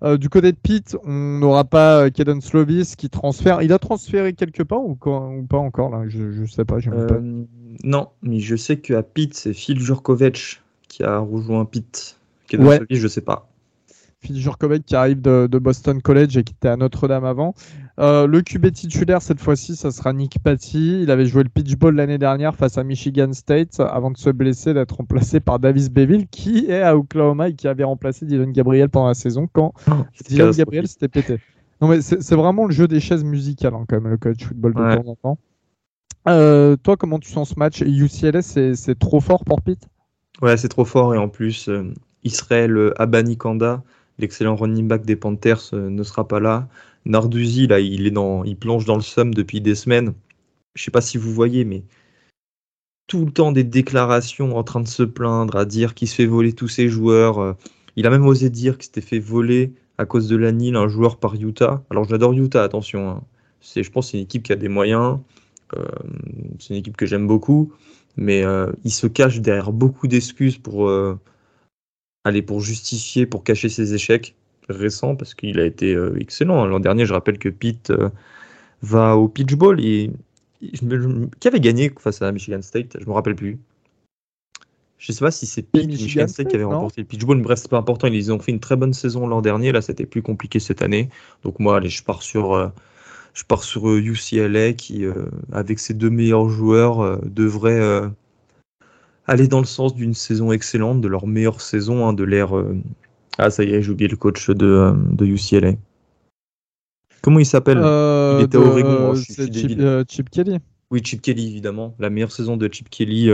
Euh, du côté de Pitt, on n'aura pas Kaden Slovis qui transfère. Il a transféré quelque part ou, pas encore là? Je ne sais pas, pas. Non, mais je sais qu'à Pitt, c'est Phil Jurkovic qui a rejoint Pitt. Kaden ouais. Slovis, je sais pas. Phil Jurkovic qui arrive de, Boston College et qui était à Notre-Dame avant. Euh, le QB titulaire cette fois-ci, ça sera Nick Patty. Il avait joué le pitch ball l'année dernière face à Michigan State avant de se blesser, d'être remplacé par Davis Beville qui est à Oklahoma et qui avait remplacé Dylan Gabriel pendant la saison quand oh, Dylan Gabriel s'était pété. Non mais c'est vraiment le jeu des chaises musicales hein, quand même le college football de temps en temps. Euh, toi, comment tu sens ce match? UCLS, c'est trop fort pour Pitt? Ouais, c'est trop fort et en plus, euh, Israël Abani Kanda l'excellent running back des Panthers euh, ne sera pas là. Narduzzi, là, il, est dans, il plonge dans le somme depuis des semaines. Je ne sais pas si vous voyez, mais tout le temps des déclarations en train de se plaindre, à dire qu'il se fait voler tous ses joueurs. Euh. Il a même osé dire qu'il s'était fait voler à cause de la Nile un joueur par Utah. Alors j'adore Utah, attention. Hein. Je pense que c'est une équipe qui a des moyens. Euh, c'est une équipe que j'aime beaucoup. Mais il se cache derrière beaucoup d'excuses pour, Allez, pour justifier, pour cacher ses échecs récents, parce qu'il a été euh, excellent. L'an dernier, je rappelle que Pitt euh, va au Pitch Bowl et qui avait gagné face à Michigan State? Je me rappelle plus. Je sais pas si c'est Pitt ou Michigan State qui avait remporté le Pitch Bowl, mais bref, c'est pas important. Ils ont fait une très bonne saison l'an dernier. Là, c'était plus compliqué cette année. Donc moi, allez, je pars sur, euh, je pars sur UCLA qui, avec ses deux meilleurs joueurs, devrait aller dans le sens d'une saison excellente, de leur meilleure saison, hein, de l'ère. Euh, ah, ça y est, j'ai oublié le coach de, euh, de UCLA. Comment il s'appelle? Euh, Il était au Oregon. Chip, Chip, Kelly. Oui, Chip Kelly, évidemment. La meilleure saison de Chip Kelly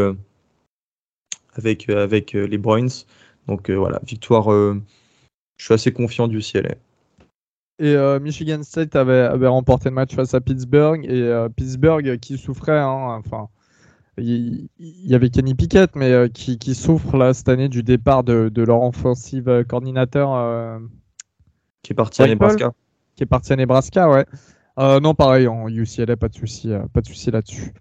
avec, avec les Bruins. Donc voilà, victoire. je suis assez confiant du UCLA. Et Michigan State avait, avait, remporté le match face à Pittsburgh. Et Pittsburgh qui souffrait, hein, enfin, il, y avait Kenny Pickett, mais euh, qui, souffre là cette année du départ de, leur offensive coordinateur. Euh, qui est parti à Nebraska. Qui est parti à Nebraska, ouais. Euh, non, pareil, en UCLA, pas de souci, pas de souci là-dessus.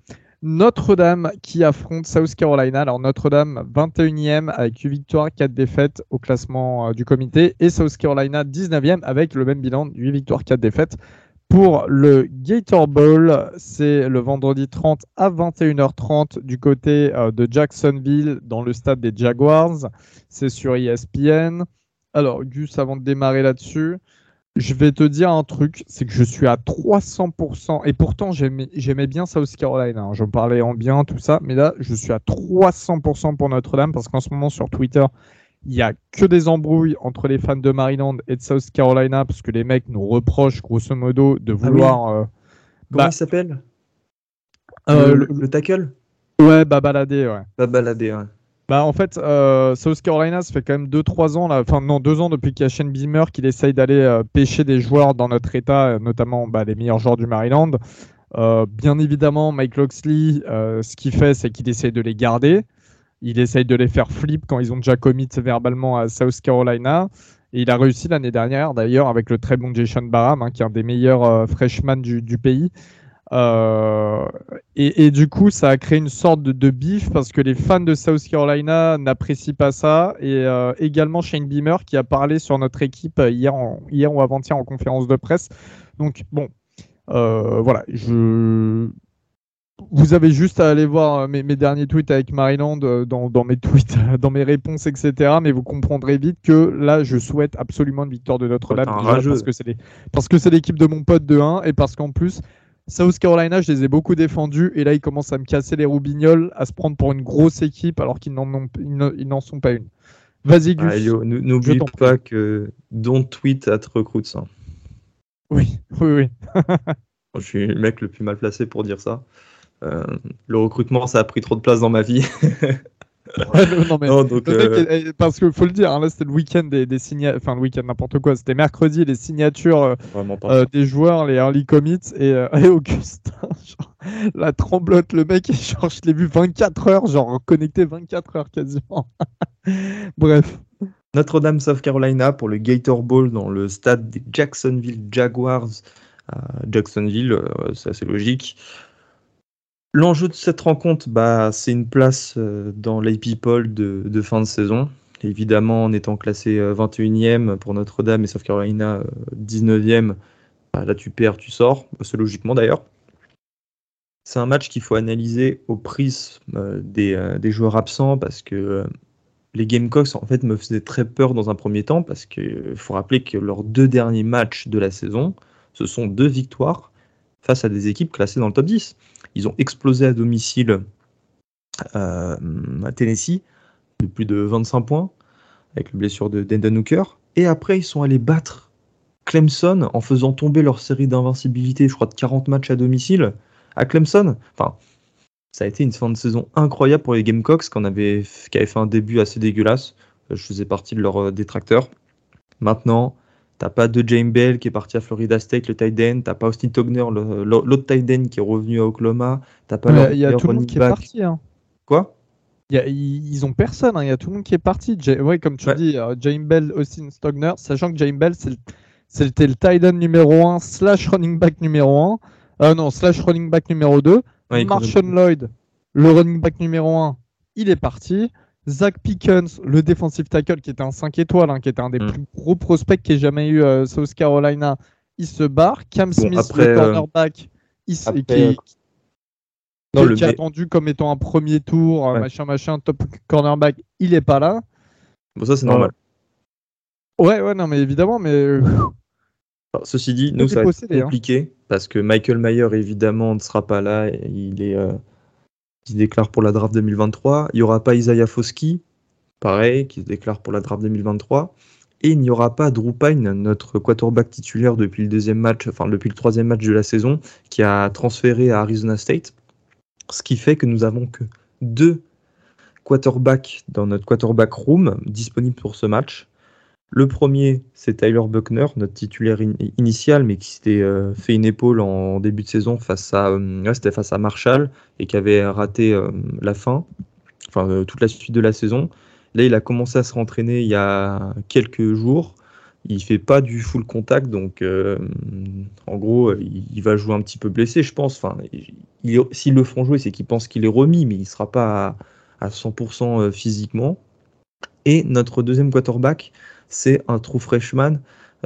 Notre-Dame qui affronte South Carolina. Alors Notre-Dame 21e avec 8 victoires, 4 défaites au classement du comité et South Carolina 19e avec le même bilan, 8 victoires, 4 défaites. Pour le Gator Bowl, c'est le vendredi 30 à 21h30 du côté euh, de Jacksonville dans le stade des Jaguars. C'est sur ESPN. Alors, Gus, avant de démarrer là-dessus, je vais te dire un truc, c'est que je suis à 300%, et pourtant j'aimais bien South Carolina, hein. j'en parlais en bien, tout ça, mais là je suis à 300% pour Notre-Dame, parce qu'en ce moment sur Twitter, il n'y a que des embrouilles entre les fans de Maryland et de South Carolina parce que les mecs nous reprochent grosso modo de ah vouloir. Euh, Comment bah, il s'appelle? Euh, le, tackle? Ouais, Babaladé, ouais. Babaladé, ouais. Bah en fait, euh, South Carolina, ça fait quand même 2-3 ans, là, enfin non, 2 ans depuis qu'il y a Shane Beamer qu'il essaye d'aller pêcher des joueurs dans notre état, notamment bah, les meilleurs joueurs du Maryland. bien évidemment, Mike Loxley, ce qu'il fait, c'est qu'il essaye de les garder. Il essaye de les faire flip quand ils ont déjà commit verbalement à South Carolina. Et il a réussi l'année dernière, d'ailleurs, avec le très bon Jason Barham, hein, qui est un des meilleurs euh, freshmen du, pays. Euh, et, du coup, ça a créé une sorte de, de, bif parce que les fans de South Carolina n'apprécient pas ça. Et euh, également Shane Beamer qui a parlé sur notre équipe hier, hier ou avant-hier en conférence de presse. Donc, bon, voilà, je vous avez juste à aller voir euh, mes, derniers tweets avec Maryland euh, dans, mes tweets, dans mes réponses, etc. Mais vous comprendrez vite que là, je souhaite absolument une victoire de Notre-Dame parce que c'est parce que c'est l'équipe de mon pote de 1 et parce qu'en plus, South Carolina, je les ai beaucoup défendus et là, ils commencent à me casser les roubignoles, à se prendre pour une grosse équipe alors qu'ils n'en sont pas une. Vas-y, Gus. Ah, n'oublie pas que Don't Tweet at Recruits. ça. Oui, oui, oui. je suis le mec le plus mal placé pour dire ça. Euh, le recrutement, ça a pris trop de place dans ma vie. non, mais euh, parce qu'il faut le dire, hein, là c'était le week-end des, des signatures, enfin le week-end n'importe quoi, c'était mercredi les signatures euh, des joueurs, les early commits et, Augustin, la tremblote, le mec, genre je l'ai vu 24 heures, genre connecté 24 heures quasiment. Bref. Notre-Dame, South Carolina pour le Gator Bowl dans le stade des Jacksonville Jaguars à Jacksonville, c'est assez logique. L'enjeu de cette rencontre, bah, c'est une place euh, dans l'AP People de, fin de saison. Évidemment, en étant classé 21e pour Notre-Dame et South Carolina 19e, bah, là tu perds, tu sors. C'est logiquement d'ailleurs. C'est un match qu'il faut analyser au prisme des, des, joueurs absents parce que les Gamecocks en fait me faisaient très peur dans un premier temps parce qu'il faut rappeler que leurs deux derniers matchs de la saison, ce sont deux victoires face à des équipes classées dans le top 10. Ils ont explosé à domicile euh, à Tennessee de plus de 25 points avec la blessure de Denton Hooker. Et après, ils sont allés battre Clemson en faisant tomber leur série d'invincibilité, je crois, de 40 matchs à domicile à Clemson. Enfin, ça a été une fin de saison incroyable pour les Gamecocks qui, avait, qui avaient fait un début assez dégueulasse. Je faisais partie de leurs euh, détracteurs. Maintenant, t'as pas de James Bell qui est parti à Florida State, le tight end. T'as pas Austin Togner, l'autre tight end qui est revenu à Oklahoma. T'as pas Il y a tout le monde qui est parti. Hein. Quoi? Y a, ils ont personne, hein. il y a tout le monde qui est parti. ouais, comme tu dis, euh, James Bell, Austin Stogner, sachant que James Bell, c'était le tight end numéro 1 slash running back numéro 1. Euh, non, slash running back numéro 2. Marshall Lloyd, le running back numéro 1, il est parti. Zach Pickens, le defensive tackle, qui était un 5 étoiles, hein, qui était un des mm. plus gros prospects qu'il ait jamais eu euh, South Carolina, il se barre. Cam Smith, le euh, cornerback, il qui, euh, est attendu comme étant un premier tour, machin, machin, top cornerback, il est pas là. Bon, ça, c'est normal. Ouais, ouais, non, mais évidemment, mais. ceci dit, nous, ça va être hein. compliqué parce que Michael Mayer, évidemment, ne sera pas là. Il est, euh, se déclare pour la draft 2023. Il n'y aura pas Isaiah Foski, pareil, qui se déclare pour la draft 2023. Et il n'y aura pas Drew Pine, notre quarterback titulaire depuis le deuxième match, enfin depuis le troisième match de la saison, qui a transféré à Arizona State. Ce qui fait que nous avons que deux quarterbacks dans notre quarterback room disponibles pour ce match. Le premier, c'est Tyler Buckner, notre titulaire initial, mais qui s'était euh, fait une épaule en début de saison face à, euh, c'était face à Marshall et qui avait raté euh, la fin, enfin toute la suite de la saison. Là, il a commencé à se rentraîner il y a quelques jours. Il fait pas du full contact, donc en gros, il, va jouer un petit peu blessé, je pense. Enfin, s'ils le font jouer, c'est qu'ils pensent qu'il est remis, mais il sera pas à, à 100% physiquement. Et notre deuxième quarterback, c'est un true freshman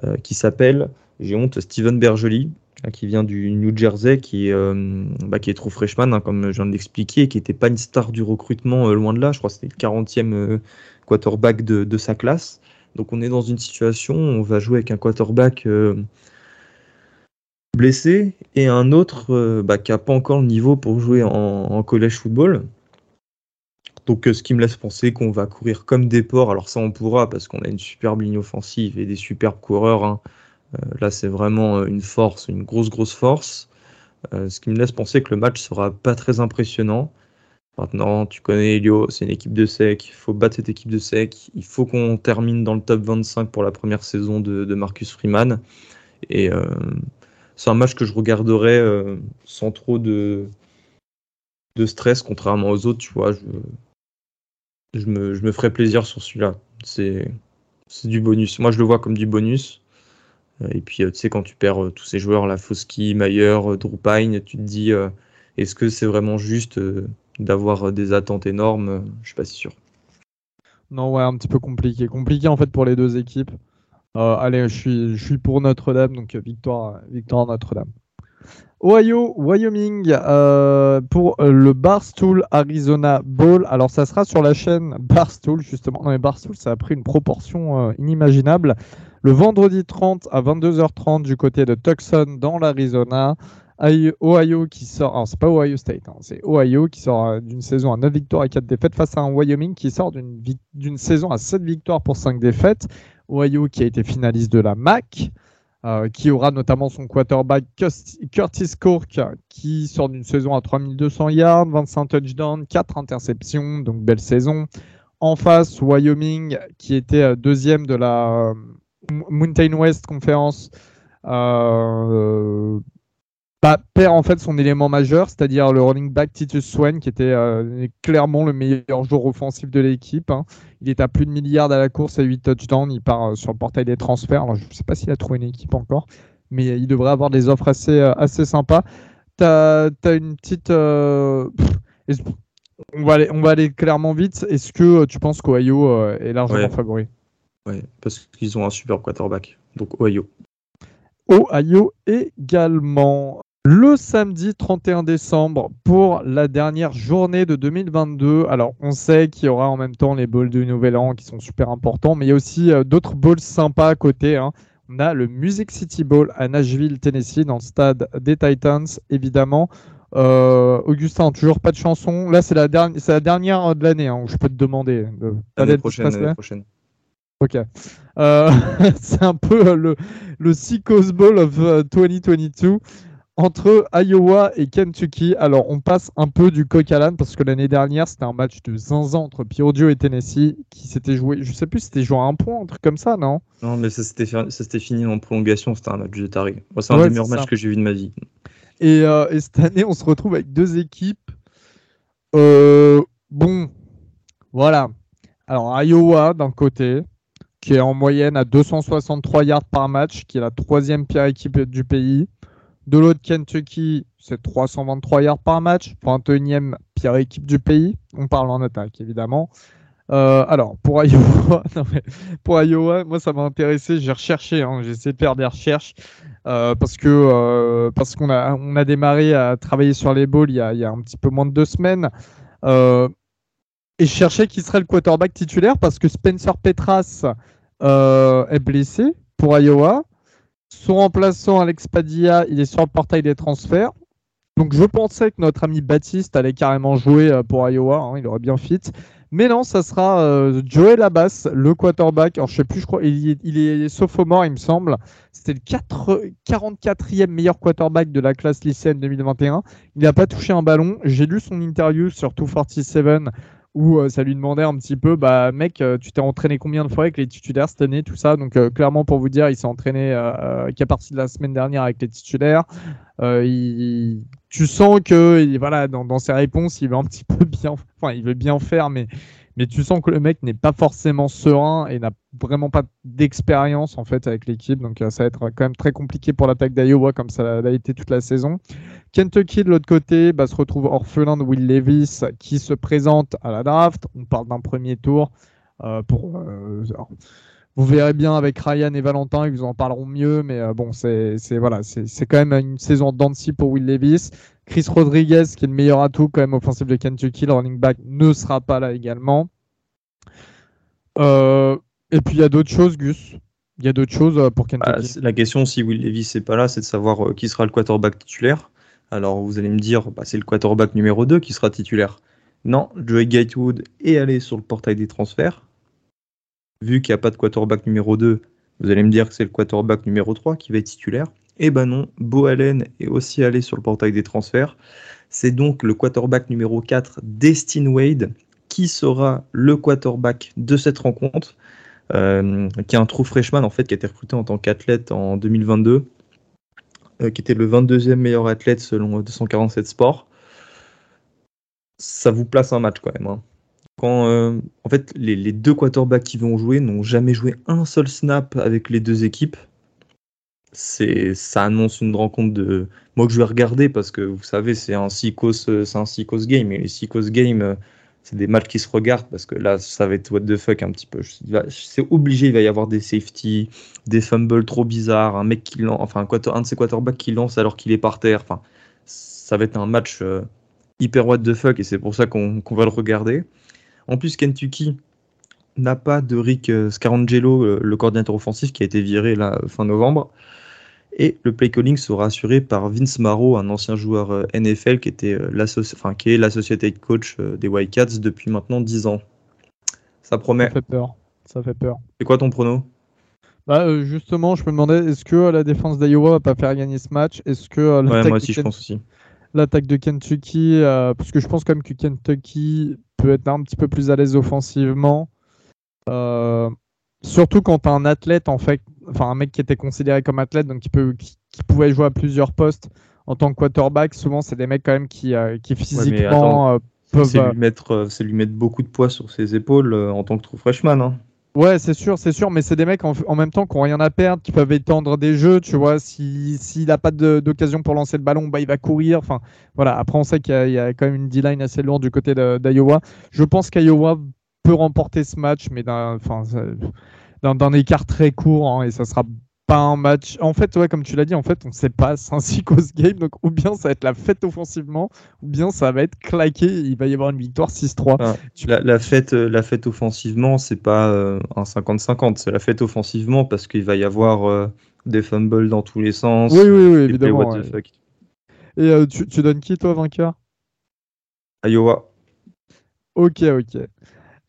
euh, qui s'appelle, j'ai honte, Steven Bergely, hein, qui vient du New Jersey, qui est, euh, bah, true freshman, hein, comme je viens de l'expliquer, qui n'était pas une star du recrutement euh, loin de là. Je crois que c'était le 40e quarterback de, sa classe. Donc on est dans une situation où on va jouer avec un quarterback blessé et un autre bah, qui n'a pas encore le niveau pour jouer en, en collège football. Donc, euh, ce qui me laisse penser qu'on va courir comme des porcs. Alors, ça, on pourra parce qu'on a une superbe ligne offensive et des superbes coureurs. Hein. Euh, là, c'est vraiment euh, une force, une grosse, grosse force. ce qui me laisse penser que le match sera pas très impressionnant. Maintenant, tu connais Elio, c'est une équipe de sec. Il faut battre cette équipe de sec. Il faut qu'on termine dans le top 25 pour la première saison de, Marcus Freeman. Et c'est un match que je regarderai sans trop de, stress, contrairement aux autres. Tu vois, je me, je me ferai plaisir sur celui-là. C'est du bonus. Moi, je le vois comme du bonus. Euh, et puis, euh, tu sais, quand tu perds euh, tous ces joueurs, la Foski, Mayer, Drew Pine, tu te dis, est-ce que c'est vraiment juste d'avoir des attentes énormes? Je suis pas si sûr. Non, ouais, un petit peu compliqué. Compliqué en fait pour les deux équipes. allez, je suis, je suis pour Notre-Dame, donc victoire, victoire Notre-Dame. Ohio, Wyoming euh, pour le Barstool Arizona Bowl. Alors ça sera sur la chaîne Barstool justement. Non mais Barstool ça a pris une proportion euh, inimaginable. Le vendredi 30 à 22h30 du côté de Tucson dans l'Arizona. Ohio qui sort, alors c'est pas Ohio State, hein, c'est Ohio qui sort euh, d'une saison à 9 victoires et 4 défaites face à un Wyoming qui sort d'une saison à 7 victoires pour 5 défaites. Ohio qui a été finaliste de la MAC. Euh, qui aura notamment son quarterback Curtis Cork, qui sort d'une saison à 3200 yards, 25 touchdowns, 4 interceptions, donc belle saison. En face, Wyoming, qui était euh, deuxième de la euh, Mountain West Conference, bah, perd en fait son élément majeur, c'est-à-dire le running back Titus Swain, qui était euh, clairement le meilleur joueur offensif de l'équipe. Hein. Il est à plus de milliards à la course à 8 touchdowns. Il part euh, sur le portail des transferts. je ne sais pas s'il a trouvé une équipe encore, mais il devrait avoir des offres assez, euh, assez sympas. tu as, une petite. on, va aller, on va aller clairement vite. Est-ce que tu penses qu'Ohio est largement favori? Oui, parce qu'ils ont un super quarterback. Donc Ohio. Ohio également. Le samedi 31 décembre pour la dernière journée de 2022. Alors, on sait qu'il y aura en même temps les bowls du Nouvel An qui sont super importants, mais il y a aussi euh, d'autres bowls sympas à côté. Hein. On a le Music City Bowl à Nashville, Tennessee, dans le stade des Titans, évidemment. Euh, Augustin, toujours pas de chanson. Là, c'est la, dernière, la dernière de l'année hein, où je peux te demander. De... L'année prochaine, prochaine. Ok. Euh, c'est un peu le, le Seacoast Bowl of 2022 entre Iowa et Kentucky. Alors, on passe un peu du coq à l'âne parce que l'année dernière, c'était un match de zinzin entre Purdue et Tennessee qui s'était joué, je sais plus, c'était joué à un point, un truc comme ça, non? Non, mais ça s'était fini en prolongation, c'était un match de taré. c'est un des meilleurs matchs que j'ai vu de ma vie. Euh, et, cette année, on se retrouve avec deux équipes. Euh, bon, voilà. Alors, Iowa d'un côté, qui est en moyenne à 263 yards par match, qui est la troisième pire équipe du pays. De l'autre, Kentucky, c'est 323 yards par match, 21e pire équipe du pays. On parle en attaque, évidemment. Euh, alors, pour Iowa, pour Iowa, moi, ça m'a intéressé. J'ai recherché, hein, j'ai essayé de faire des recherches euh, parce que euh, qu'on a, on a démarré à travailler sur les balls il y a, il y a un petit peu moins de deux semaines. et je cherchais qui serait le quarterback titulaire parce que Spencer Petras est blessé pour Iowa. Son remplaçant, Alex Padilla, il est sur le portail des transferts. Donc je pensais que notre ami Baptiste allait carrément jouer euh, pour Iowa, hein, il aurait bien fit. Mais non, ça sera euh, Joel Abbas, le quarterback. Alors je sais plus, je crois, il est, il est sophomore, il me semble. C'était le 44e meilleur quarterback de la classe lycéenne 2021. Il n'a pas touché un ballon. J'ai lu son interview sur 247 où euh, ça lui demandait un petit peu, bah mec, euh, tu t'es entraîné combien de fois avec les titulaires cette année, tout ça. Donc euh, clairement pour vous dire, il s'est entraîné qu'à partir de la semaine dernière avec les titulaires. Il, tu sens que voilà, dans, dans, ses réponses, il veut un petit peu bien, enfin il veut bien faire, mais mais tu sens que le mec n'est pas forcément serein et n'a vraiment pas d'expérience en fait avec l'équipe. Donc euh, ça va être quand même très compliqué pour l'attaque d'Iowa comme ça l'a été toute la saison. Kentucky de l'autre côté bah, se retrouve orphelin de Will Levis qui se présente à la draft. On parle d'un premier tour euh. Euh, vous verrez bien avec Ryan et Valentin, ils vous en parleront mieux, mais bon, c'est voilà, c'est quand même une saison de pour Will Levis. Chris Rodriguez, qui est le meilleur atout quand même offensif de Kentucky, le running back, ne sera pas là également. Euh, et puis il y a d'autres choses, Gus. Il y a d'autres choses euh, pour Kentucky. Bah, la question, si Will Levis n'est pas là, c'est de savoir euh, qui sera le quarterback titulaire. Alors vous allez me dire, bah, c'est le quarterback numéro 2 qui sera titulaire. Non, Joey Gatewood est allé sur le portail des transferts. Vu qu'il n'y a pas de quarterback numéro 2, vous allez me dire que c'est le quarterback numéro 3 qui va être titulaire. Eh ben non, Bo Allen est aussi allé sur le portail des transferts. C'est donc le quarterback numéro 4, Destin Wade, qui sera le quarterback de cette rencontre, euh, qui est un true freshman en fait, qui a été recruté en tant qu'athlète en 2022, euh, qui était le 22e meilleur athlète selon 247 Sports. Ça vous place un match quand même. Hein. Euh, en fait, les, deux quarterbacks qui vont jouer n'ont jamais joué un seul snap avec les deux équipes ça annonce une rencontre de moi que je vais regarder parce que vous savez c'est un psychos c'est un game. Et les psychos game euh, c'est des matchs qui se regardent parce que là ça va être what the fuck un petit peu. C'est obligé il va y avoir des safety des fumbles trop bizarres un mec qui lance enfin un, un de ses quarterbacks qui lance alors qu'il est par terre. Enfin ça va être un match euh, hyper what the fuck et c'est pour ça qu'on va le regarder. En plus Kentucky n'a pas de Rick euh, Scarangelo, le coordinateur offensif qui a été viré fin novembre. Et le play calling sera assuré par Vince Marrow, un ancien joueur euh, NFL qui, était euh, enfin, qui est l'associated coach euh, des Wildcats depuis maintenant 10 ans. Ça promet. Ça fait peur. Ça fait peur. C'est quoi ton prono? Bah, justement, je me demandais, est-ce que la défense d'Iowa va pas faire gagner ce match? Est-ce que ouais, moi aussi, je pense aussi. L'attaque de Kentucky, parce que je pense quand même que Kentucky peut être un petit peu plus à l'aise offensivement. Surtout quand as un athlète en fait enfin un mec qui était considéré comme athlète, donc qui, peut, qui, pouvait jouer à plusieurs postes en tant que quarterback. Souvent, c'est des mecs quand même qui, euh, qui physiquement euh, peuvent. C'est lui, mettre, c'est lui mettre beaucoup de poids sur ses épaules euh, en tant que true freshman. Hein. Ouais, c'est sûr, c'est sûr, mais c'est des mecs en, même temps qui n'ont rien à perdre, qui peuvent étendre des jeux, tu vois. S'il si, n'a pas d'occasion pour lancer le ballon, bah, il va courir. Enfin, voilà. Après, on sait qu'il y, a quand même une D-line assez lourde du côté d'Iowa. Je pense qu'Iowa peut remporter ce match, mais d'un écart très court, hein, et ça sera un match. En fait, ouais, comme tu l'as dit, en fait, on sait pas. C'est un game. Donc, ou bien ça va être la fête offensivement, ou bien ça va être claqué. il va y avoir une victoire 6-3. la, fête, euh, la fête offensivement, c'est pas euh, un 50-50. C'est la fête offensivement parce qu'il va y avoir euh, des fumbles dans tous les sens. Oui, oui, oui, évidemment. Et tu, tu donnes qui, toi, vainqueur? Iowa. Ok, ok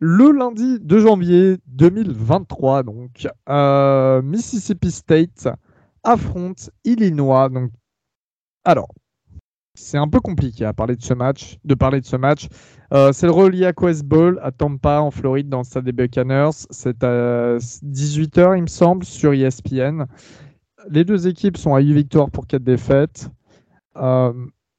le lundi 2 janvier 2023, donc euh, Mississippi State affronte Illinois. Alors, c'est un peu compliqué à parler de ce match, de parler de ce match. Euh, c'est le relié à Bowl à Tampa en Floride dans le stade des Buccaneers. C'est à 18h il me semble sur ESPN. Les deux équipes sont à 8 victoires pour 4 défaites. Euh,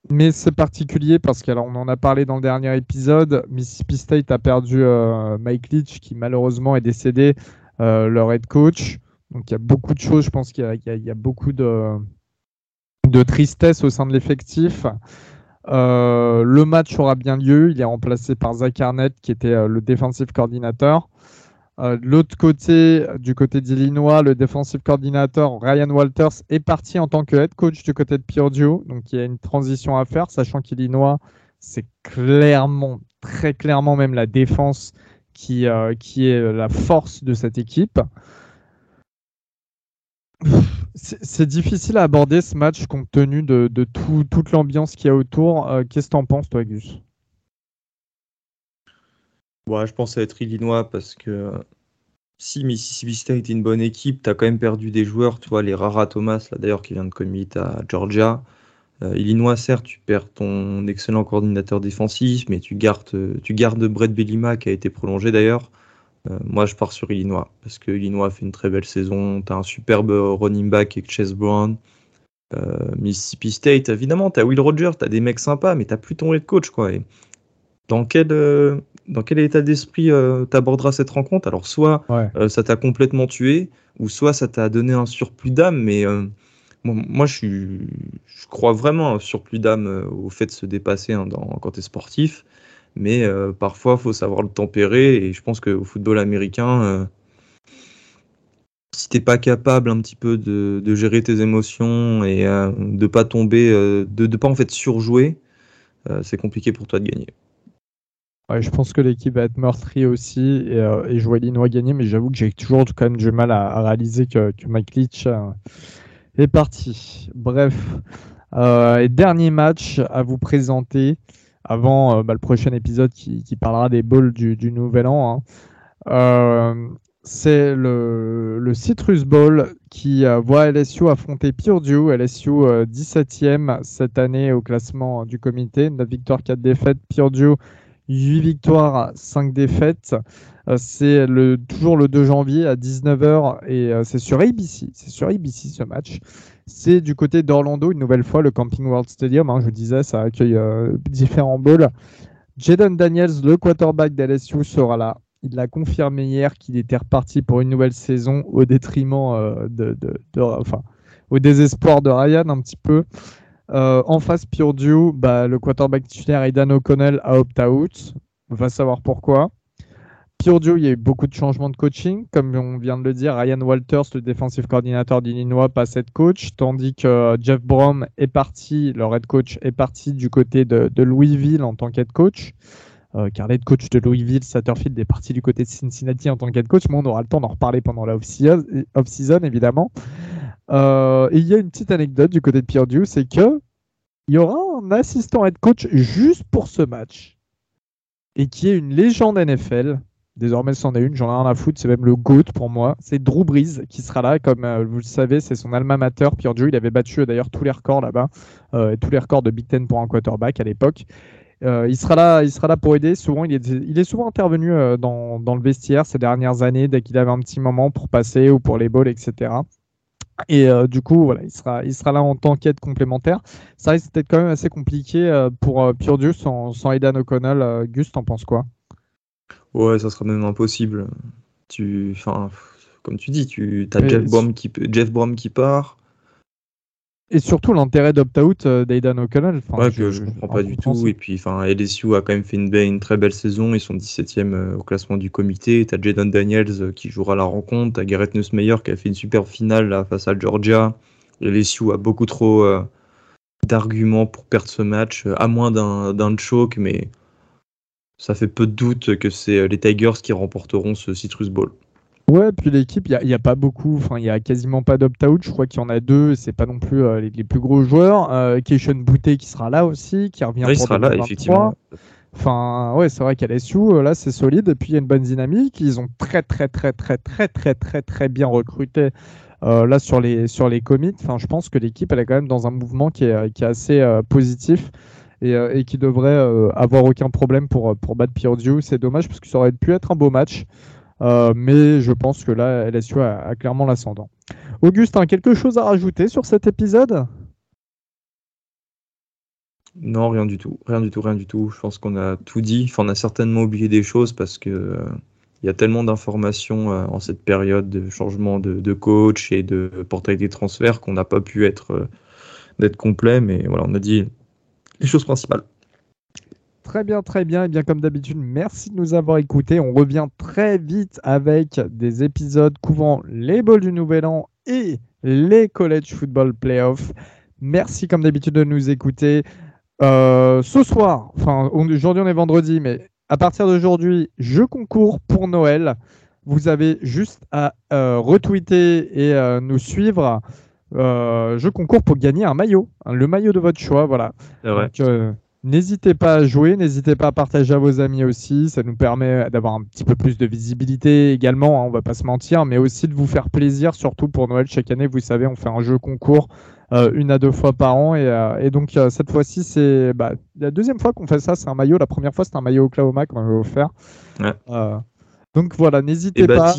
mais c'est particulier parce qu'on en a parlé dans le dernier épisode. Mississippi State a perdu euh, Mike Leach qui malheureusement est décédé, euh, leur head coach. Donc il y a beaucoup de choses, je pense qu'il y, a beaucoup de, tristesse au sein de l'effectif. Euh, le match aura bien lieu. Il est remplacé par Zach Arnett qui était le defensive coordinateur. Euh, de l'autre côté, du côté d'Illinois, le defensive coordinator Ryan Walters est parti en tant que head coach du côté de Purdue. Donc il y a une transition à faire, sachant qu'Illinois, c'est clairement, très clairement même la défense qui, euh, qui est la force de cette équipe. C'est difficile à aborder ce match compte tenu de, toute l'ambiance qu'il y a autour. Euh, qu'est-ce que tu en penses, toi, Gus? Ouais, je pense à être Illinois parce que si Mississippi State est une bonne équipe, tu as quand même perdu des joueurs, tu vois, les Rara Thomas, là d'ailleurs, qui vient de commit à Georgia. Euh, Illinois, certes, tu perds ton excellent coordinateur défensif, mais tu gardes, Brett Bellima qui a été prolongé d'ailleurs. Euh, moi, je pars sur Illinois parce que Illinois fait une très belle saison. Tu un superbe running back avec Chase Brown. Euh, Mississippi State, évidemment, tu Will Rogers, tu des mecs sympas, mais tu plus ton head coach. Quoi. Dans quel, dans quel état d'esprit euh, t'aborderas cette rencontre? Alors, soit euh, ça t'a complètement tué, ou soit ça t'a donné un surplus d'âme, mais euh, moi, je, suis, je crois vraiment un surplus d'âme au fait de se dépasser hein, dans, quand t'es sportif, mais parfois, il faut savoir le tempérer, et je pense qu'au football américain, si t'es pas capable un petit peu de, de gérer tes émotions et de pas tomber, de ne pas en fait surjouer, c'est compliqué pour toi de gagner je pense que l'équipe va être meurtrie aussi et, euh, et Illinois gagner, mais j'avoue que j'ai toujours quand même du mal à, réaliser que, Mike Leach euh, est parti. Bref, euh, et dernier match à vous présenter avant bah, le prochain épisode qui, parlera des balls du, nouvel an. Hein. c'est le, Citrus Bowl qui voit LSU affronter Purdue. LSU 17e cette année au classement du comité. 9 victoires, 4 défaites. Purdue 8 victoires, 5 défaites. Euh, c'est le, toujours le 2 janvier à 19h et euh, c'est sur ABC. C'est sur ABC ce match. C'est du côté d'Orlando, une nouvelle fois, le Camping World Stadium. Hein, je vous disais, ça accueille euh, différents bowls. Jaden Daniels, le quarterback d'LSU, sera là. Il l'a confirmé hier qu'il était reparti pour une nouvelle saison au détriment de, enfin, au désespoir de Ryan un petit peu. Euh, en face, Purdue, bah, le quarterback titulaire Aidan O'Connell a opt-out. On va savoir pourquoi. Purdue, il y a eu beaucoup de changements de coaching. Comme on vient de le dire, Ryan Walters, le défensif coordinateur d'Illinois, passe head coach, tandis que euh, Jeff Brom est parti, leur head coach est parti du côté de, Louisville en tant qu'head coach. Euh, car l'aide coach de Louisville, Satterfield, est parti du côté de Cincinnati en tant qu'head coach. Mais on aura le temps d'en reparler pendant la off-season, évidemment. Euh, et il y a une petite anecdote du côté de Purdue, c'est que il y aura un assistant head coach juste pour ce match et qui est une légende NFL. Désormais, c'en est une, j'en ai rien à foutre, c'est même le GOAT pour moi. C'est Drew Brees qui sera là, comme euh, vous le savez, c'est son alma mater. Purdue, il avait battu euh, d'ailleurs tous les records là-bas, tous les records de Big Ten pour un quarterback à l'époque. il, sera là, il sera là pour aider. Souvent, il est, il est souvent intervenu dans, dans, le vestiaire ces dernières années, dès qu'il avait un petit moment pour passer ou pour les balls, etc. Et euh, du coup, voilà, il sera, il sera là en tant qu'aide complémentaire. Ça risque d'être quand même assez compliqué euh, pour euh, Purdue sans, sans Aidan O'Connell. Gus, t'en penses quoi? Ouais, ça sera même impossible. Tu, enfin, comme tu dis, tu as Jeff Brom qui, Jeff Brom qui part. Et surtout l'intérêt d'opt-out euh, d'Aidan O'Connell. ouais, que je, ne comprends pas du tout. Et puis, enfin, LSU a quand même fait une, une très belle saison. Ils sont 17e euh, au classement du comité. Tu as Jaden Daniels euh, qui jouera la rencontre. Tu as Garrett Nussmeyer qui a fait une super finale face à Georgia. LSU a beaucoup trop d'arguments pour perdre ce match, à moins d'un choke, mais ça fait peu de doute que c'est les Tigers qui remporteront ce Citrus Bowl. Ouais, puis l'équipe, il n'y a, pas beaucoup, enfin, il n'y a quasiment pas d'opt-out. Je crois qu'il y en a deux, c'est pas non plus euh, les, plus gros joueurs. Euh, Keishon Boutet qui sera là aussi, qui revient il sera là, effectivement. Enfin, ouais, c'est vrai qu'à LSU, euh, là, c'est solide. Et puis, il y a une bonne dynamique. Ils ont très, très, très, très, très, très, très, très bien recruté euh, là sur les, sur les commits. Enfin, je pense que l'équipe, elle est quand même dans un mouvement qui est, qui est assez positif et, et, qui devrait avoir aucun problème pour, pour battre Purdue. C'est dommage parce que ça aurait pu être un beau match. Euh, mais je pense que là, LSU a, clairement l'ascendant. Augustin, quelque chose à rajouter sur cet épisode? Non, rien du tout. Rien du tout, rien du tout. Je pense qu'on a tout dit. Enfin, on a certainement oublié des choses parce que euh, y a tellement d'informations euh, en cette période de changement de, coach et de portail des transferts qu'on n'a pas pu être d'être complet. Mais voilà, on a dit les choses principales. Très bien, très bien. Et bien comme d'habitude, merci de nous avoir écoutés. On revient très vite avec des épisodes couvrant les balls du Nouvel An et les College Football Playoffs. Merci comme d'habitude de nous écouter. Euh, ce soir, enfin aujourd'hui on est vendredi, mais à partir d'aujourd'hui, je concours pour Noël. Vous avez juste à euh, retweeter et euh, nous suivre. je concours pour gagner un maillot, hein, le maillot de votre choix, voilà. N'hésitez pas à jouer, n'hésitez pas à partager à vos amis aussi. Ça nous permet d'avoir un petit peu plus de visibilité également, hein, on va pas se mentir, mais aussi de vous faire plaisir, surtout pour Noël. Chaque année, vous savez, on fait un jeu concours euh, une à deux fois par an. Et, euh, donc, euh, cette fois-ci, c'est bah, la deuxième fois qu'on fait ça. C'est un maillot. La première fois, c'était un maillot Oklahoma qu'on avait offert. donc voilà, n'hésitez pas.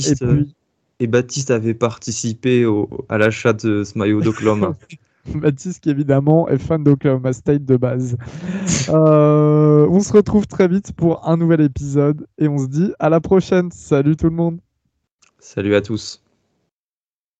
et, Baptiste avait participé à l'achat de ce maillot d'Oklahoma. Baptiste qui évidemment est fan d'Oklahoma State de base. Euh, on se retrouve très vite pour un nouvel épisode et on se dit à la prochaine. Salut tout le monde. Salut à tous.